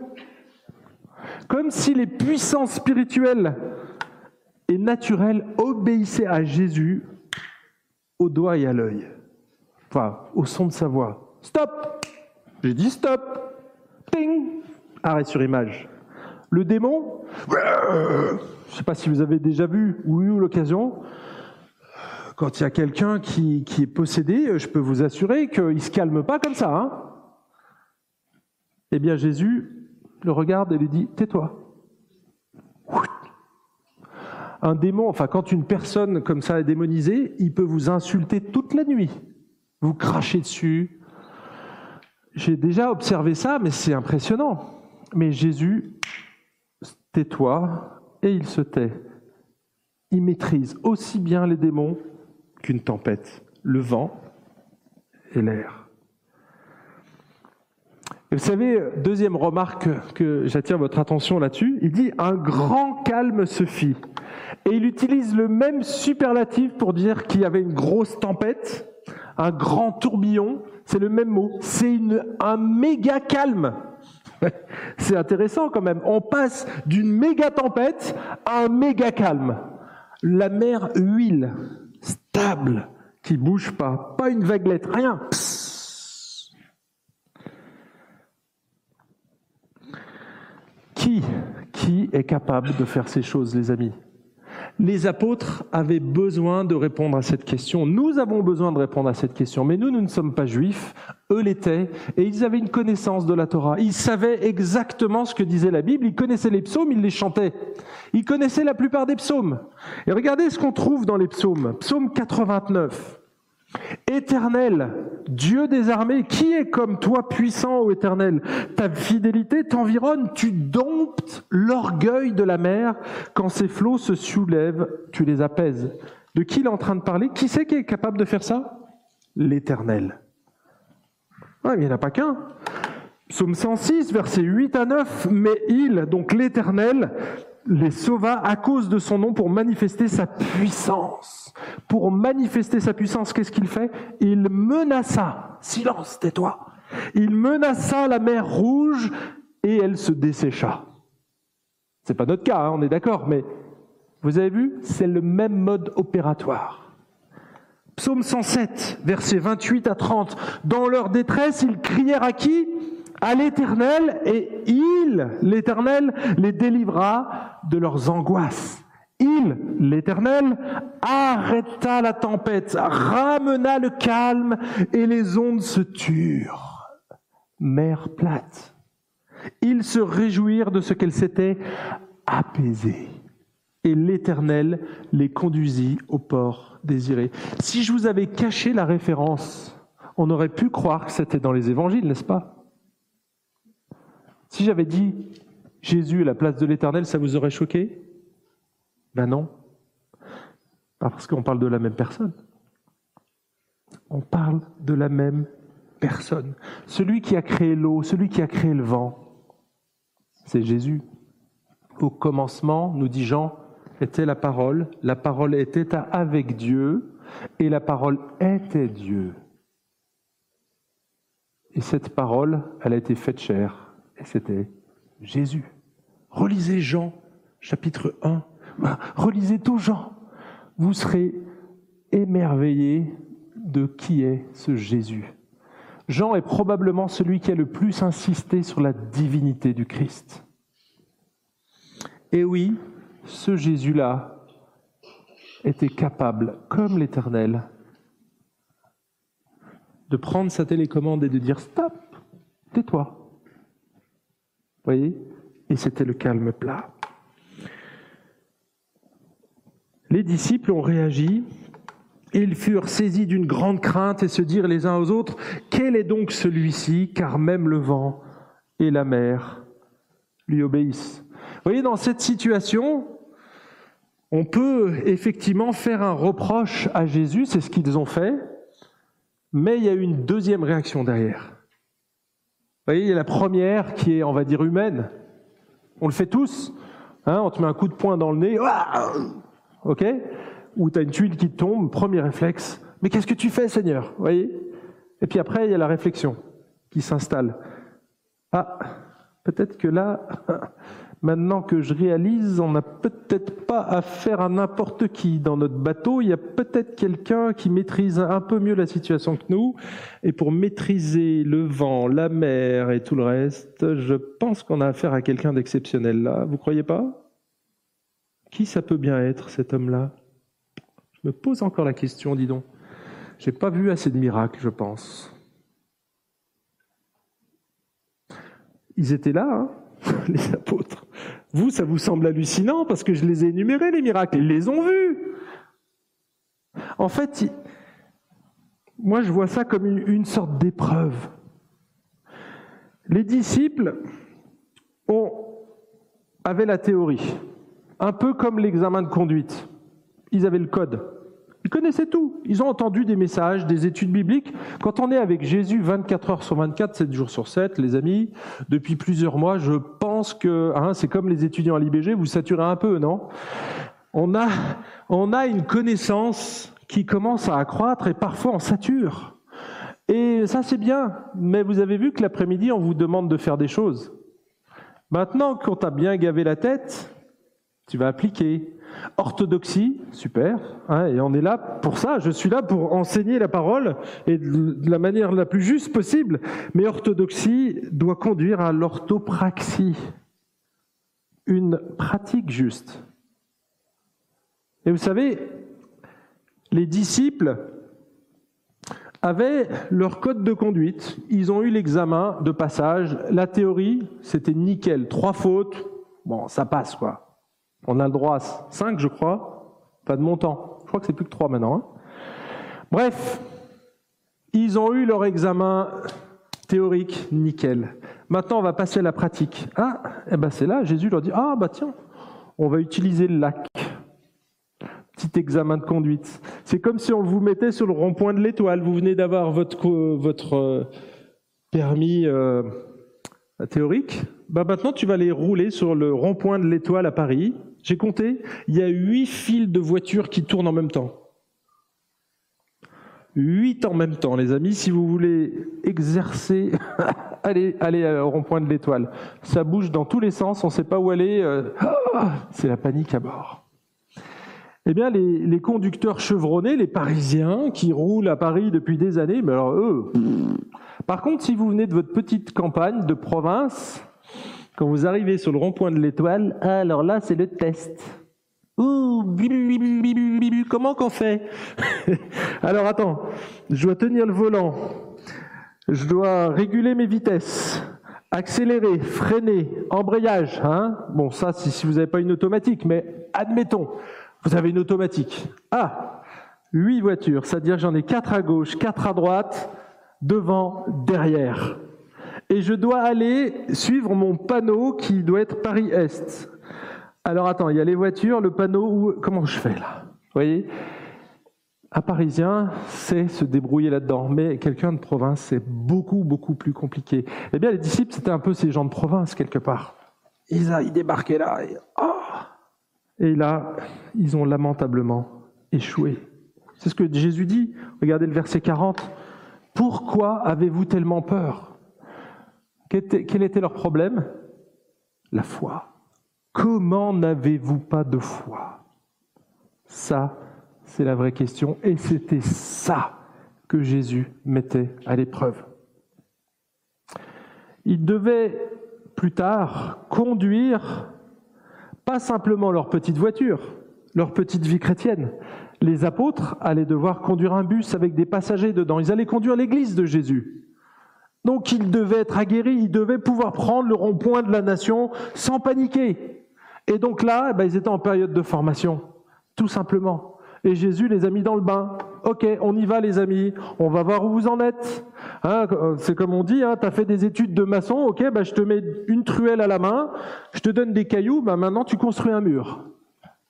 Comme si les puissances spirituelles et naturelles obéissaient à Jésus au doigt et à l'œil. Enfin, au son de sa voix. Stop J'ai dit stop Ping Arrêt sur image. Le démon, je ne sais pas si vous avez déjà vu ou eu l'occasion, quand il y a quelqu'un qui, est possédé, je peux vous assurer qu'il ne se calme pas comme ça. Hein eh bien Jésus le regarde et lui dit, tais-toi. Un démon, enfin quand une personne comme ça est démonisée, il peut vous insulter toute la nuit, vous cracher dessus. J'ai déjà observé ça, mais c'est impressionnant. Mais Jésus tais-toi, et il se tait. Il maîtrise aussi bien les démons qu'une tempête, le vent et l'air. vous savez, deuxième remarque que j'attire votre attention là-dessus, il dit un grand calme se fit. Et il utilise le même superlatif pour dire qu'il y avait une grosse tempête, un grand tourbillon, c'est le même mot, c'est un méga calme. [LAUGHS] C'est intéressant quand même. On passe d'une méga tempête à un méga calme. La mer huile, stable, qui bouge pas, pas une vaguelette, rien. Qui, qui est capable de faire ces choses, les amis? Les apôtres avaient besoin de répondre à cette question. Nous avons besoin de répondre à cette question. Mais nous, nous ne sommes pas juifs. Eux l'étaient. Et ils avaient une connaissance de la Torah. Ils savaient exactement ce que disait la Bible. Ils connaissaient les psaumes. Ils les chantaient. Ils connaissaient la plupart des psaumes. Et regardez ce qu'on trouve dans les psaumes. Psaume 89. Éternel, Dieu des armées, qui est comme toi puissant, ô Éternel? Ta fidélité t'environne, tu domptes l'orgueil de la mer, quand ses flots se soulèvent, tu les apaises. De qui il est en train de parler? Qui c'est qui est capable de faire ça? L'Éternel. il n'y en a pas qu'un. Psaume 106, versets 8 à 9, mais il, donc l'Éternel, les sauva à cause de son nom pour manifester sa puissance. Pour manifester sa puissance, qu'est-ce qu'il fait? Il menaça, silence, tais-toi, il menaça la mer rouge et elle se dessécha. C'est pas notre cas, hein, on est d'accord, mais vous avez vu, c'est le même mode opératoire. Psaume 107, versets 28 à 30. Dans leur détresse, ils crièrent à qui? À l'Éternel et il, l'Éternel, les délivra de leurs angoisses. Il, l'Éternel, arrêta la tempête, ramena le calme et les ondes se turent. Mer plate. Ils se réjouirent de ce qu'elle s'était apaisée. Et l'Éternel les conduisit au port désiré. Si je vous avais caché la référence, on aurait pu croire que c'était dans les évangiles, n'est-ce pas? Si j'avais dit Jésus à la place de l'Éternel, ça vous aurait choqué? Ben non. Parce qu'on parle de la même personne. On parle de la même personne. Celui qui a créé l'eau, celui qui a créé le vent, c'est Jésus. Au commencement, nous dit Jean, était la parole, la parole était avec Dieu, et la parole était Dieu. Et cette parole, elle a été faite chair et c'était Jésus. Relisez Jean, chapitre 1. Relisez tout Jean. Vous serez émerveillés de qui est ce Jésus. Jean est probablement celui qui a le plus insisté sur la divinité du Christ. Et oui, ce Jésus-là était capable, comme l'Éternel, de prendre sa télécommande et de dire Stop, tais-toi voyez Et c'était le calme plat. Les disciples ont réagi. Ils furent saisis d'une grande crainte et se dirent les uns aux autres, Quel est donc celui-ci? Car même le vent et la mer lui obéissent. Vous voyez, dans cette situation, on peut effectivement faire un reproche à Jésus, c'est ce qu'ils ont fait, mais il y a une deuxième réaction derrière voyez, il y a la première qui est, on va dire, humaine. On le fait tous. Hein, on te met un coup de poing dans le nez, ok Ou tu as une tuile qui tombe, premier réflexe. Mais qu'est-ce que tu fais, Seigneur? Voyez? Et puis après, il y a la réflexion qui s'installe. Ah, peut-être que là, Maintenant que je réalise, on n'a peut-être pas affaire à n'importe qui dans notre bateau. Il y a peut-être quelqu'un qui maîtrise un peu mieux la situation que nous. Et pour maîtriser le vent, la mer et tout le reste, je pense qu'on a affaire à quelqu'un d'exceptionnel là. Vous croyez pas? Qui ça peut bien être cet homme-là? Je me pose encore la question, dis donc. J'ai pas vu assez de miracles, je pense. Ils étaient là, hein? [LAUGHS] les apôtres. Vous, ça vous semble hallucinant parce que je les ai énumérés, les miracles. Ils les ont vus. En fait, moi, je vois ça comme une, sorte d'épreuve. Les disciples avaient la théorie, un peu comme l'examen de conduite. Ils avaient le code. Ils connaissaient tout. Ils ont entendu des messages, des études bibliques. Quand on est avec Jésus 24 heures sur 24, 7 jours sur 7, les amis, depuis plusieurs mois, je pense que hein, c'est comme les étudiants à l'IBG, vous saturez un peu, non? On a, on a une connaissance qui commence à accroître et parfois on sature. Et ça c'est bien, mais vous avez vu que l'après-midi on vous demande de faire des choses. Maintenant, quand tu bien gavé la tête, tu vas appliquer. Orthodoxie, super, hein, et on est là pour ça, je suis là pour enseigner la parole et de la manière la plus juste possible, mais orthodoxie doit conduire à l'orthopraxie, une pratique juste. Et vous savez, les disciples avaient leur code de conduite, ils ont eu l'examen de passage, la théorie, c'était nickel, trois fautes, bon, ça passe quoi. On a le droit à 5, je crois, pas de montant. Je crois que c'est plus que 3 maintenant. Hein. Bref, ils ont eu leur examen théorique, nickel. Maintenant, on va passer à la pratique. Ah, eh ben c'est là, Jésus leur dit, ah bah tiens, on va utiliser le lac. Petit examen de conduite. C'est comme si on vous mettait sur le rond-point de l'étoile. Vous venez d'avoir votre, votre euh, permis euh, théorique. Bah maintenant, tu vas aller rouler sur le rond-point de l'étoile à Paris. J'ai compté, il y a huit fils de voitures qui tournent en même temps. Huit en même temps, les amis, si vous voulez exercer, [LAUGHS] allez, allez au rond-point de l'étoile. Ça bouge dans tous les sens, on ne sait pas où aller. Euh, c'est la panique à bord. Eh bien, les, les, conducteurs chevronnés, les Parisiens qui roulent à Paris depuis des années, mais alors eux. Par contre, si vous venez de votre petite campagne de province, quand vous arrivez sur le rond-point de l'étoile, alors là, c'est le test. Ouh, comment qu'on fait [LAUGHS] Alors attends, je dois tenir le volant, je dois réguler mes vitesses, accélérer, freiner, embrayage. Hein bon, ça, si vous n'avez pas une automatique, mais admettons, vous avez une automatique. Ah, huit voitures, c'est-à-dire j'en ai quatre à gauche, quatre à droite, devant, derrière et je dois aller suivre mon panneau qui doit être Paris-Est. Alors attends, il y a les voitures, le panneau, où... comment je fais là? Vous voyez? Un Parisien sait se débrouiller là-dedans, mais quelqu'un de province, c'est beaucoup, beaucoup plus compliqué. Eh bien, les disciples, c'était un peu ces gens de province, quelque part. Ils, ils débarquaient là, et, oh et là, ils ont lamentablement échoué. C'est ce que Jésus dit. Regardez le verset 40. Pourquoi avez-vous tellement peur? Quel était leur problème? La foi. Comment n'avez-vous pas de foi? Ça, c'est la vraie question. Et c'était ça que Jésus mettait à l'épreuve. Ils devaient plus tard conduire pas simplement leur petite voiture, leur petite vie chrétienne. Les apôtres allaient devoir conduire un bus avec des passagers dedans. Ils allaient conduire l'église de Jésus. Donc il devait être aguerri, il devait pouvoir prendre le rond-point de la nation sans paniquer. Et donc là, eh ben, ils étaient en période de formation, tout simplement. Et Jésus les a mis dans le bain. Ok, on y va les amis, on va voir où vous en êtes. Hein, c'est comme on dit, hein, tu as fait des études de maçon, ok, bah, je te mets une truelle à la main, je te donne des cailloux, bah, maintenant tu construis un mur.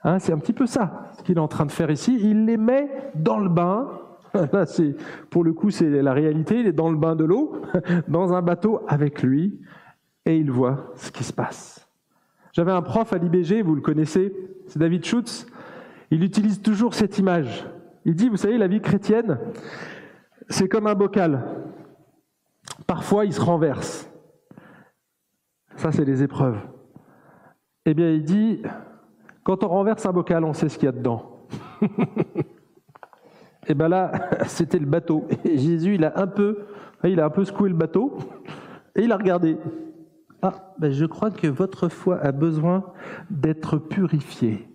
Hein, c'est un petit peu ça qu'il est en train de faire ici. Il les met dans le bain [LAUGHS] Là, c'est, pour le coup, c'est la réalité. Il est dans le bain de l'eau, [LAUGHS] dans un bateau avec lui, et il voit ce qui se passe. J'avais un prof à l'IBG, vous le connaissez, c'est David Schutz. Il utilise toujours cette image. Il dit, vous savez, la vie chrétienne, c'est comme un bocal. Parfois, il se renverse. Ça, c'est les épreuves. Eh bien, il dit, quand on renverse un bocal, on sait ce qu'il y a dedans. [LAUGHS] Et bien là, [LAUGHS] c'était le bateau. Et Jésus, il a un peu, il a un peu secoué le bateau et il a regardé. Ah, ben je crois que votre foi a besoin d'être purifiée.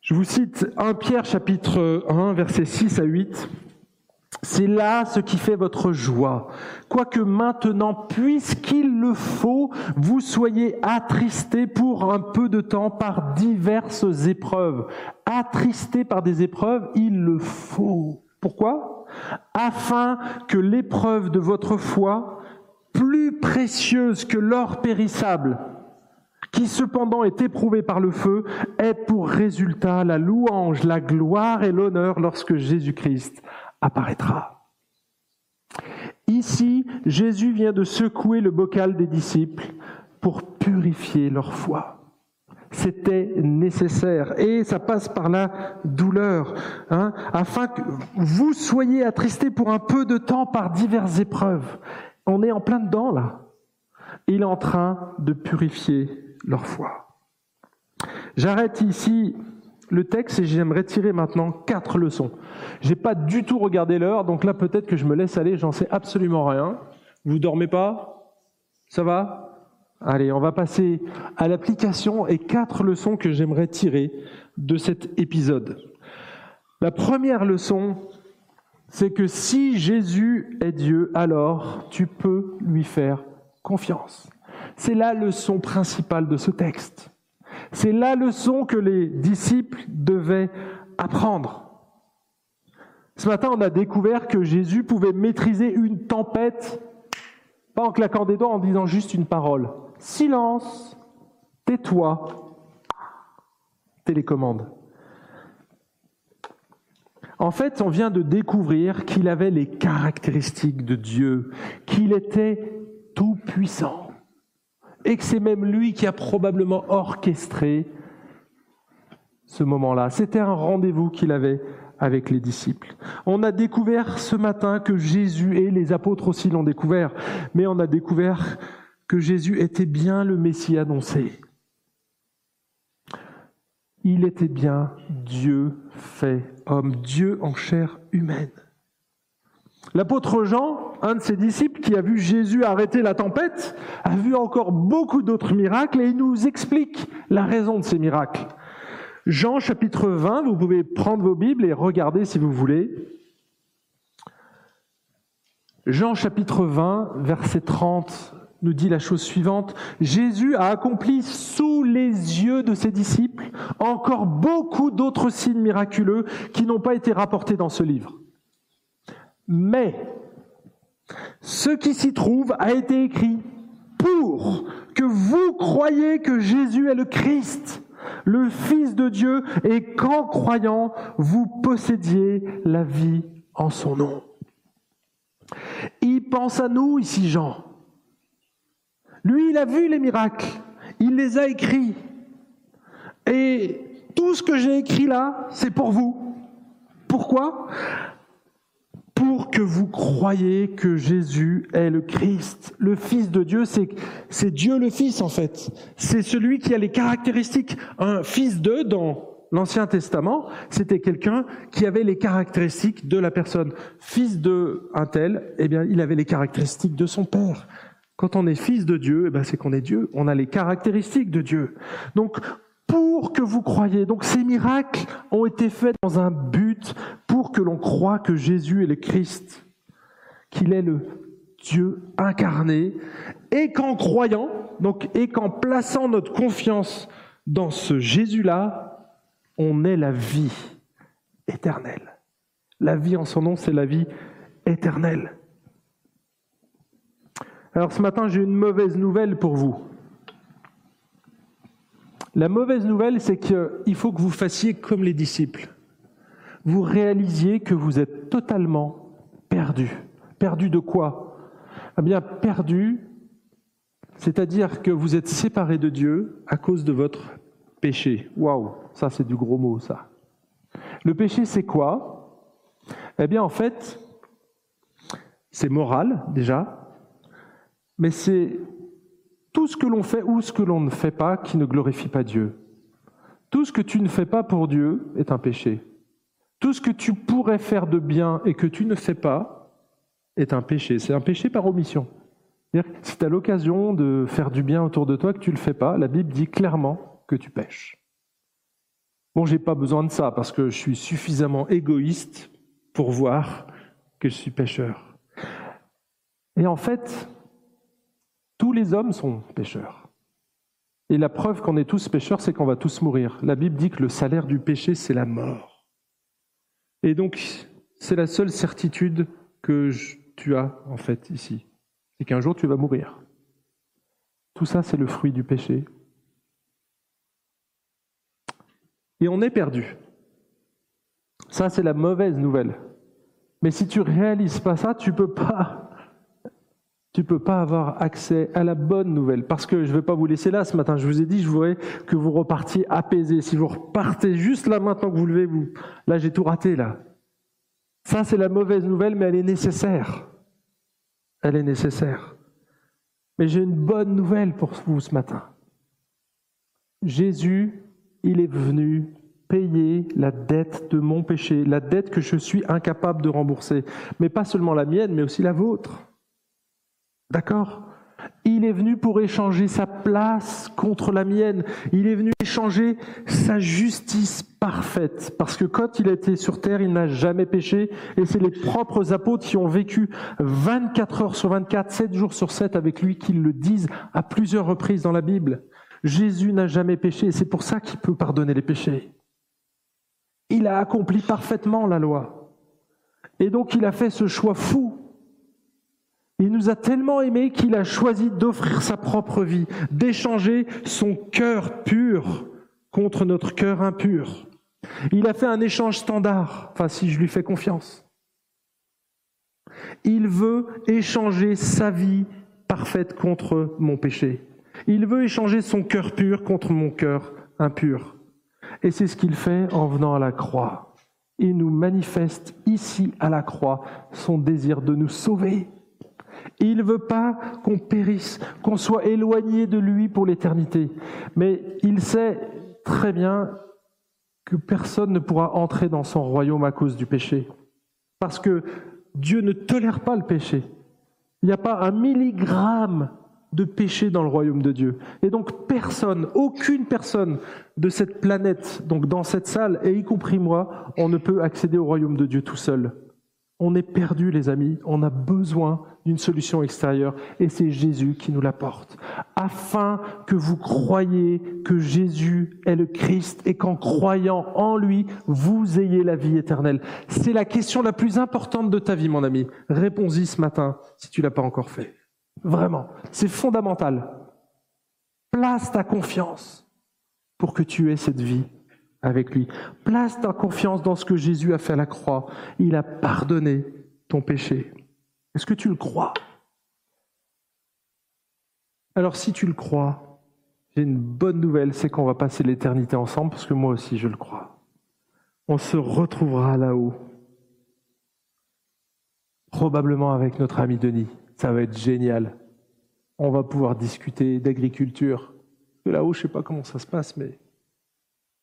Je vous cite 1 Pierre chapitre 1, versets 6 à 8. C'est là ce qui fait votre joie. Quoique maintenant, puisqu'il le faut, vous soyez attristés pour un peu de temps par diverses épreuves. Attristés par des épreuves, il le faut. Pourquoi? Afin que l'épreuve de votre foi, plus précieuse que l'or périssable, qui cependant est éprouvé par le feu, est pour résultat la louange, la gloire et l'honneur lorsque Jésus-Christ apparaîtra. Ici, Jésus vient de secouer le bocal des disciples pour purifier leur foi. C'était nécessaire et ça passe par la douleur, hein, afin que vous soyez attristés pour un peu de temps par diverses épreuves. On est en plein dedans là. Il est en train de purifier leur foi. J'arrête ici le texte et j'aimerais tirer maintenant quatre leçons. J'ai pas du tout regardé l'heure, donc là peut-être que je me laisse aller, j'en sais absolument rien. Vous dormez pas? Ça va? Allez, on va passer à l'application et quatre leçons que j'aimerais tirer de cet épisode. La première leçon, c'est que si Jésus est Dieu, alors tu peux lui faire confiance. C'est la leçon principale de ce texte. C'est la leçon que les disciples devaient apprendre. Ce matin, on a découvert que Jésus pouvait maîtriser une tempête, pas en claquant des doigts, en disant juste une parole silence, tais-toi, télécommande. En fait, on vient de découvrir qu'il avait les caractéristiques de Dieu, qu'il était tout puissant, et que c'est même lui qui a probablement orchestré ce moment-là. C'était un rendez-vous qu'il avait avec les disciples. On a découvert ce matin que Jésus et les apôtres aussi l'ont découvert, mais on a découvert que Jésus était bien le Messie annoncé. Il était bien Dieu fait homme, Dieu en chair humaine. L'apôtre Jean, un de ses disciples qui a vu Jésus arrêter la tempête, a vu encore beaucoup d'autres miracles et il nous explique la raison de ces miracles. Jean chapitre 20, vous pouvez prendre vos Bibles et regarder si vous voulez. Jean chapitre 20, verset 30 nous dit la chose suivante. Jésus a accompli sous les yeux de ses disciples encore beaucoup d'autres signes miraculeux qui n'ont pas été rapportés dans ce livre. Mais ce qui s'y trouve a été écrit pour que vous croyiez que Jésus est le Christ, le Fils de Dieu, et qu'en croyant, vous possédiez la vie en son nom. Il pense à nous ici, Jean. Lui, il a vu les miracles, il les a écrits. Et tout ce que j'ai écrit là, c'est pour vous. Pourquoi? Que vous croyiez que Jésus est le Christ, le Fils de Dieu. C'est Dieu le Fils en fait. C'est celui qui a les caractéristiques. Un fils de dans l'Ancien Testament, c'était quelqu'un qui avait les caractéristiques de la personne. Fils de un tel, eh bien, il avait les caractéristiques de son père. Quand on est fils de Dieu, eh ben c'est qu'on est Dieu. On a les caractéristiques de Dieu. Donc, pour que vous croyiez. Donc, ces miracles ont été faits dans un but pour que l'on croie que Jésus est le Christ, qu'il est le Dieu incarné, et qu'en croyant, donc, et qu'en plaçant notre confiance dans ce Jésus-là, on ait la vie éternelle. La vie en son nom, c'est la vie éternelle. Alors ce matin, j'ai une mauvaise nouvelle pour vous. La mauvaise nouvelle, c'est qu'il faut que vous fassiez comme les disciples. Vous réalisiez que vous êtes totalement perdu. Perdu de quoi? Eh bien, perdu, c'est-à-dire que vous êtes séparé de Dieu à cause de votre péché. Waouh, ça c'est du gros mot, ça. Le péché, c'est quoi? Eh bien, en fait, c'est moral déjà, mais c'est tout ce que l'on fait ou ce que l'on ne fait pas qui ne glorifie pas Dieu. Tout ce que tu ne fais pas pour Dieu est un péché. Tout ce que tu pourrais faire de bien et que tu ne fais pas est un péché. C'est un péché par omission. Si tu as l'occasion de faire du bien autour de toi que tu ne le fais pas, la Bible dit clairement que tu pêches. Bon, j'ai pas besoin de ça parce que je suis suffisamment égoïste pour voir que je suis pécheur. Et en fait, tous les hommes sont pécheurs. Et la preuve qu'on est tous pécheurs, c'est qu'on va tous mourir. La Bible dit que le salaire du péché, c'est la mort. Et donc, c'est la seule certitude que tu as, en fait, ici. C'est qu'un jour, tu vas mourir. Tout ça, c'est le fruit du péché. Et on est perdu. Ça, c'est la mauvaise nouvelle. Mais si tu réalises pas ça, tu peux pas tu peux pas avoir accès à la bonne nouvelle. Parce que je ne vais pas vous laisser là ce matin. Je vous ai dit, je voudrais que vous repartiez apaisé. Si vous repartez juste là maintenant que vous levez, vous, là j'ai tout raté là. Ça c'est la mauvaise nouvelle, mais elle est nécessaire. Elle est nécessaire. Mais j'ai une bonne nouvelle pour vous ce matin. Jésus, il est venu payer la dette de mon péché, la dette que je suis incapable de rembourser. Mais pas seulement la mienne, mais aussi la vôtre. D'accord? Il est venu pour échanger sa place contre la mienne. Il est venu échanger sa justice parfaite. Parce que quand il a été sur terre, il n'a jamais péché. Et c'est les propres apôtres qui ont vécu 24 heures sur 24, 7 jours sur 7 avec lui qui le disent à plusieurs reprises dans la Bible. Jésus n'a jamais péché et c'est pour ça qu'il peut pardonner les péchés. Il a accompli parfaitement la loi. Et donc il a fait ce choix fou il nous a tellement aimés qu'il a choisi d'offrir sa propre vie, d'échanger son cœur pur contre notre cœur impur. Il a fait un échange standard, enfin si je lui fais confiance. Il veut échanger sa vie parfaite contre mon péché. Il veut échanger son cœur pur contre mon cœur impur. Et c'est ce qu'il fait en venant à la croix. Il nous manifeste ici à la croix son désir de nous sauver. Il ne veut pas qu'on périsse, qu'on soit éloigné de lui pour l'éternité. Mais il sait très bien que personne ne pourra entrer dans son royaume à cause du péché. Parce que Dieu ne tolère pas le péché. Il n'y a pas un milligramme de péché dans le royaume de Dieu. Et donc personne, aucune personne de cette planète, donc dans cette salle, et y compris moi, on ne peut accéder au royaume de Dieu tout seul. On est perdu, les amis. On a besoin d'une solution extérieure et c'est Jésus qui nous l'apporte. Afin que vous croyiez que Jésus est le Christ et qu'en croyant en lui, vous ayez la vie éternelle. C'est la question la plus importante de ta vie, mon ami. Réponds-y ce matin si tu l'as pas encore fait. Vraiment. C'est fondamental. Place ta confiance pour que tu aies cette vie avec lui. Place ta confiance dans ce que Jésus a fait à la croix. Il a pardonné ton péché. Est-ce que tu le crois? Alors si tu le crois, j'ai une bonne nouvelle, c'est qu'on va passer l'éternité ensemble, parce que moi aussi je le crois. On se retrouvera là-haut, probablement avec notre ami Denis. Ça va être génial. On va pouvoir discuter d'agriculture. Là-haut, je ne sais pas comment ça se passe, mais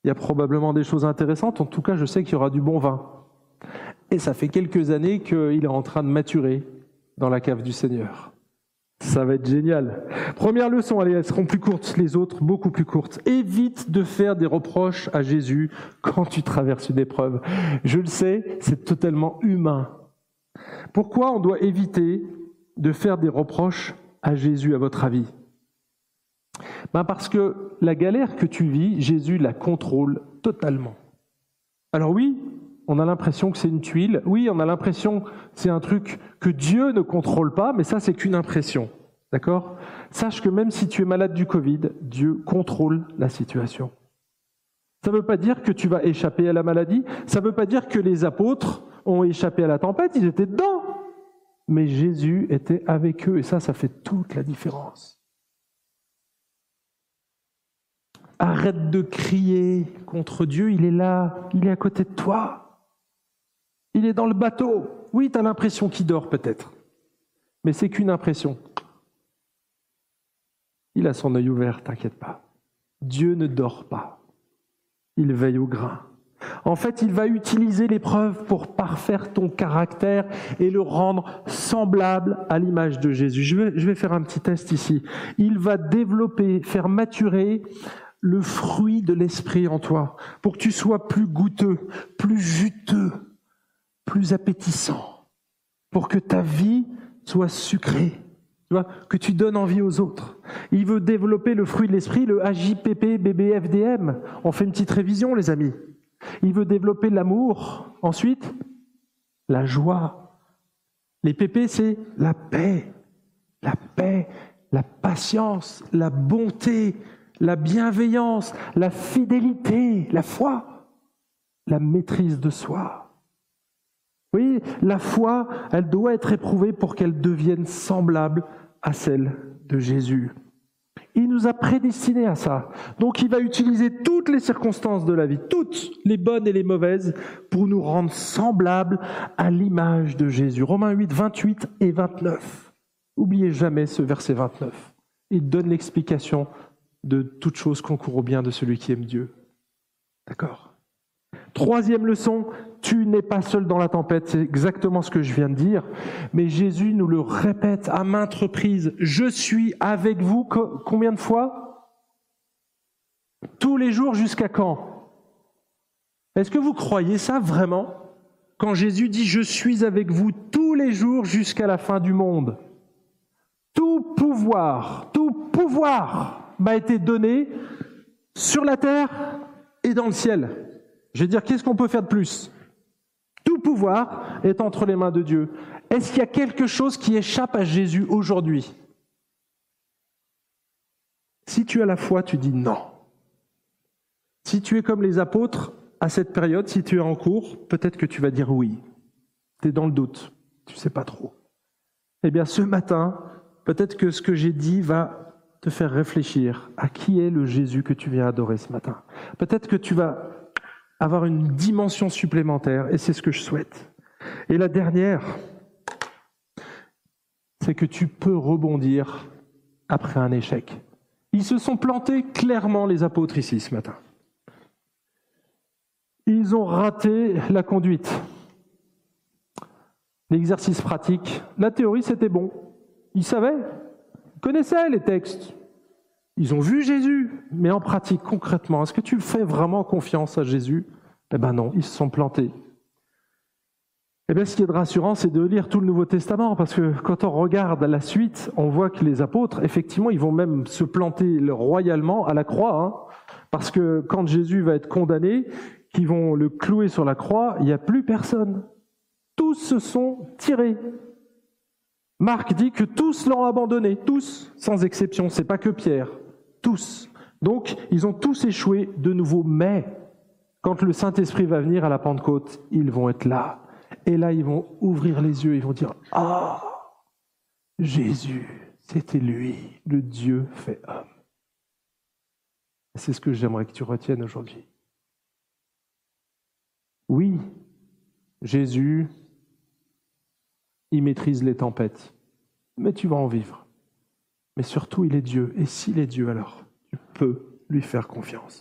il y a probablement des choses intéressantes. En tout cas, je sais qu'il y aura du bon vin. Et ça fait quelques années qu'il est en train de maturer dans la cave du Seigneur. Ça va être génial. Première leçon, allez, elles seront plus courtes, les autres beaucoup plus courtes. Évite de faire des reproches à Jésus quand tu traverses une épreuve. Je le sais, c'est totalement humain. Pourquoi on doit éviter de faire des reproches à Jésus, à votre avis? Ben Parce que la galère que tu vis, Jésus la contrôle totalement. Alors oui, on a l'impression que c'est une tuile, oui, on a l'impression que c'est un truc que Dieu ne contrôle pas, mais ça c'est qu'une impression. D'accord? Sache que même si tu es malade du Covid, Dieu contrôle la situation. Ça ne veut pas dire que tu vas échapper à la maladie, ça ne veut pas dire que les apôtres ont échappé à la tempête, ils étaient dedans. Mais Jésus était avec eux et ça, ça fait toute la différence. Arrête de crier contre Dieu, il est là, il est à côté de toi. Il est dans le bateau. Oui, tu as l'impression qu'il dort peut-être, mais c'est qu'une impression. Il a son œil ouvert, t'inquiète pas. Dieu ne dort pas. Il veille au grain. En fait, il va utiliser l'épreuve pour parfaire ton caractère et le rendre semblable à l'image de Jésus. Je vais, je faire un petit test ici. Il va développer, faire maturer le fruit de l'esprit en toi, pour que tu sois plus goûteux, plus juteux, plus appétissant, pour que ta vie soit sucrée, tu que tu donnes envie aux autres. Il veut développer le fruit de l'esprit, le AJPP, BBFDM. On fait une petite révision, les amis. Il veut développer l'amour. Ensuite, la joie. Les PP, c'est la paix. La paix, la patience, la bonté, la bienveillance, la fidélité, la foi, la maîtrise de soi. Oui, la foi, elle doit être éprouvée pour qu'elle devienne semblable à celle de Jésus. Il nous a prédestinés à ça. Donc il va utiliser toutes les circonstances de la vie, toutes les bonnes et les mauvaises, pour nous rendre semblables à l'image de Jésus. Romains 8, 28 et 29. Oubliez jamais ce verset 29. Il donne l'explication de toute chose concourt au bien de celui qui aime Dieu. D'accord. Troisième leçon, tu n'es pas seul dans la tempête, c'est exactement ce que je viens de dire, mais Jésus nous le répète à maintes reprises, je suis avec vous. Combien de fois? Tous les jours jusqu'à quand? Est-ce que vous croyez ça vraiment? Quand Jésus dit je suis avec vous tous les jours jusqu'à la fin du monde, tout pouvoir, tout pouvoir m'a été donné sur la terre et dans le ciel. Je vais dire, qu'est-ce qu'on peut faire de plus? Tout pouvoir est entre les mains de Dieu. Est-ce qu'il y a quelque chose qui échappe à Jésus aujourd'hui? Si tu as la foi, tu dis non. Si tu es comme les apôtres à cette période, si tu es en cours, peut-être que tu vas dire oui. Tu es dans le doute, tu ne sais pas trop. Eh bien, ce matin, peut-être que ce que j'ai dit va te faire réfléchir à qui est le Jésus que tu viens adorer ce matin. Peut-être que tu vas avoir une dimension supplémentaire, et c'est ce que je souhaite. Et la dernière, c'est que tu peux rebondir après un échec. Ils se sont plantés clairement, les apôtres, ici, ce matin. Ils ont raté la conduite. L'exercice pratique, la théorie, c'était bon. Ils savaient, connaissaient les textes. Ils ont vu Jésus, mais en pratique, concrètement, est-ce que tu fais vraiment confiance à Jésus? Eh bien non, ils se sont plantés. Eh bien, ce qui est de rassurant, c'est de lire tout le Nouveau Testament, parce que quand on regarde la suite, on voit que les apôtres, effectivement, ils vont même se planter royalement à la croix, hein, parce que quand Jésus va être condamné, qu'ils vont le clouer sur la croix, il n'y a plus personne. Tous se sont tirés. Marc dit que tous l'ont abandonné, tous, sans exception, c'est pas que Pierre tous. Donc, ils ont tous échoué de nouveau, mais quand le Saint-Esprit va venir à la Pentecôte, ils vont être là. Et là, ils vont ouvrir les yeux, ils vont dire, ah, Jésus, c'était lui, le Dieu fait homme. C'est ce que j'aimerais que tu retiennes aujourd'hui. Oui, Jésus, il maîtrise les tempêtes, mais tu vas en vivre mais surtout il est Dieu. Et s'il est Dieu, alors tu peux lui faire confiance.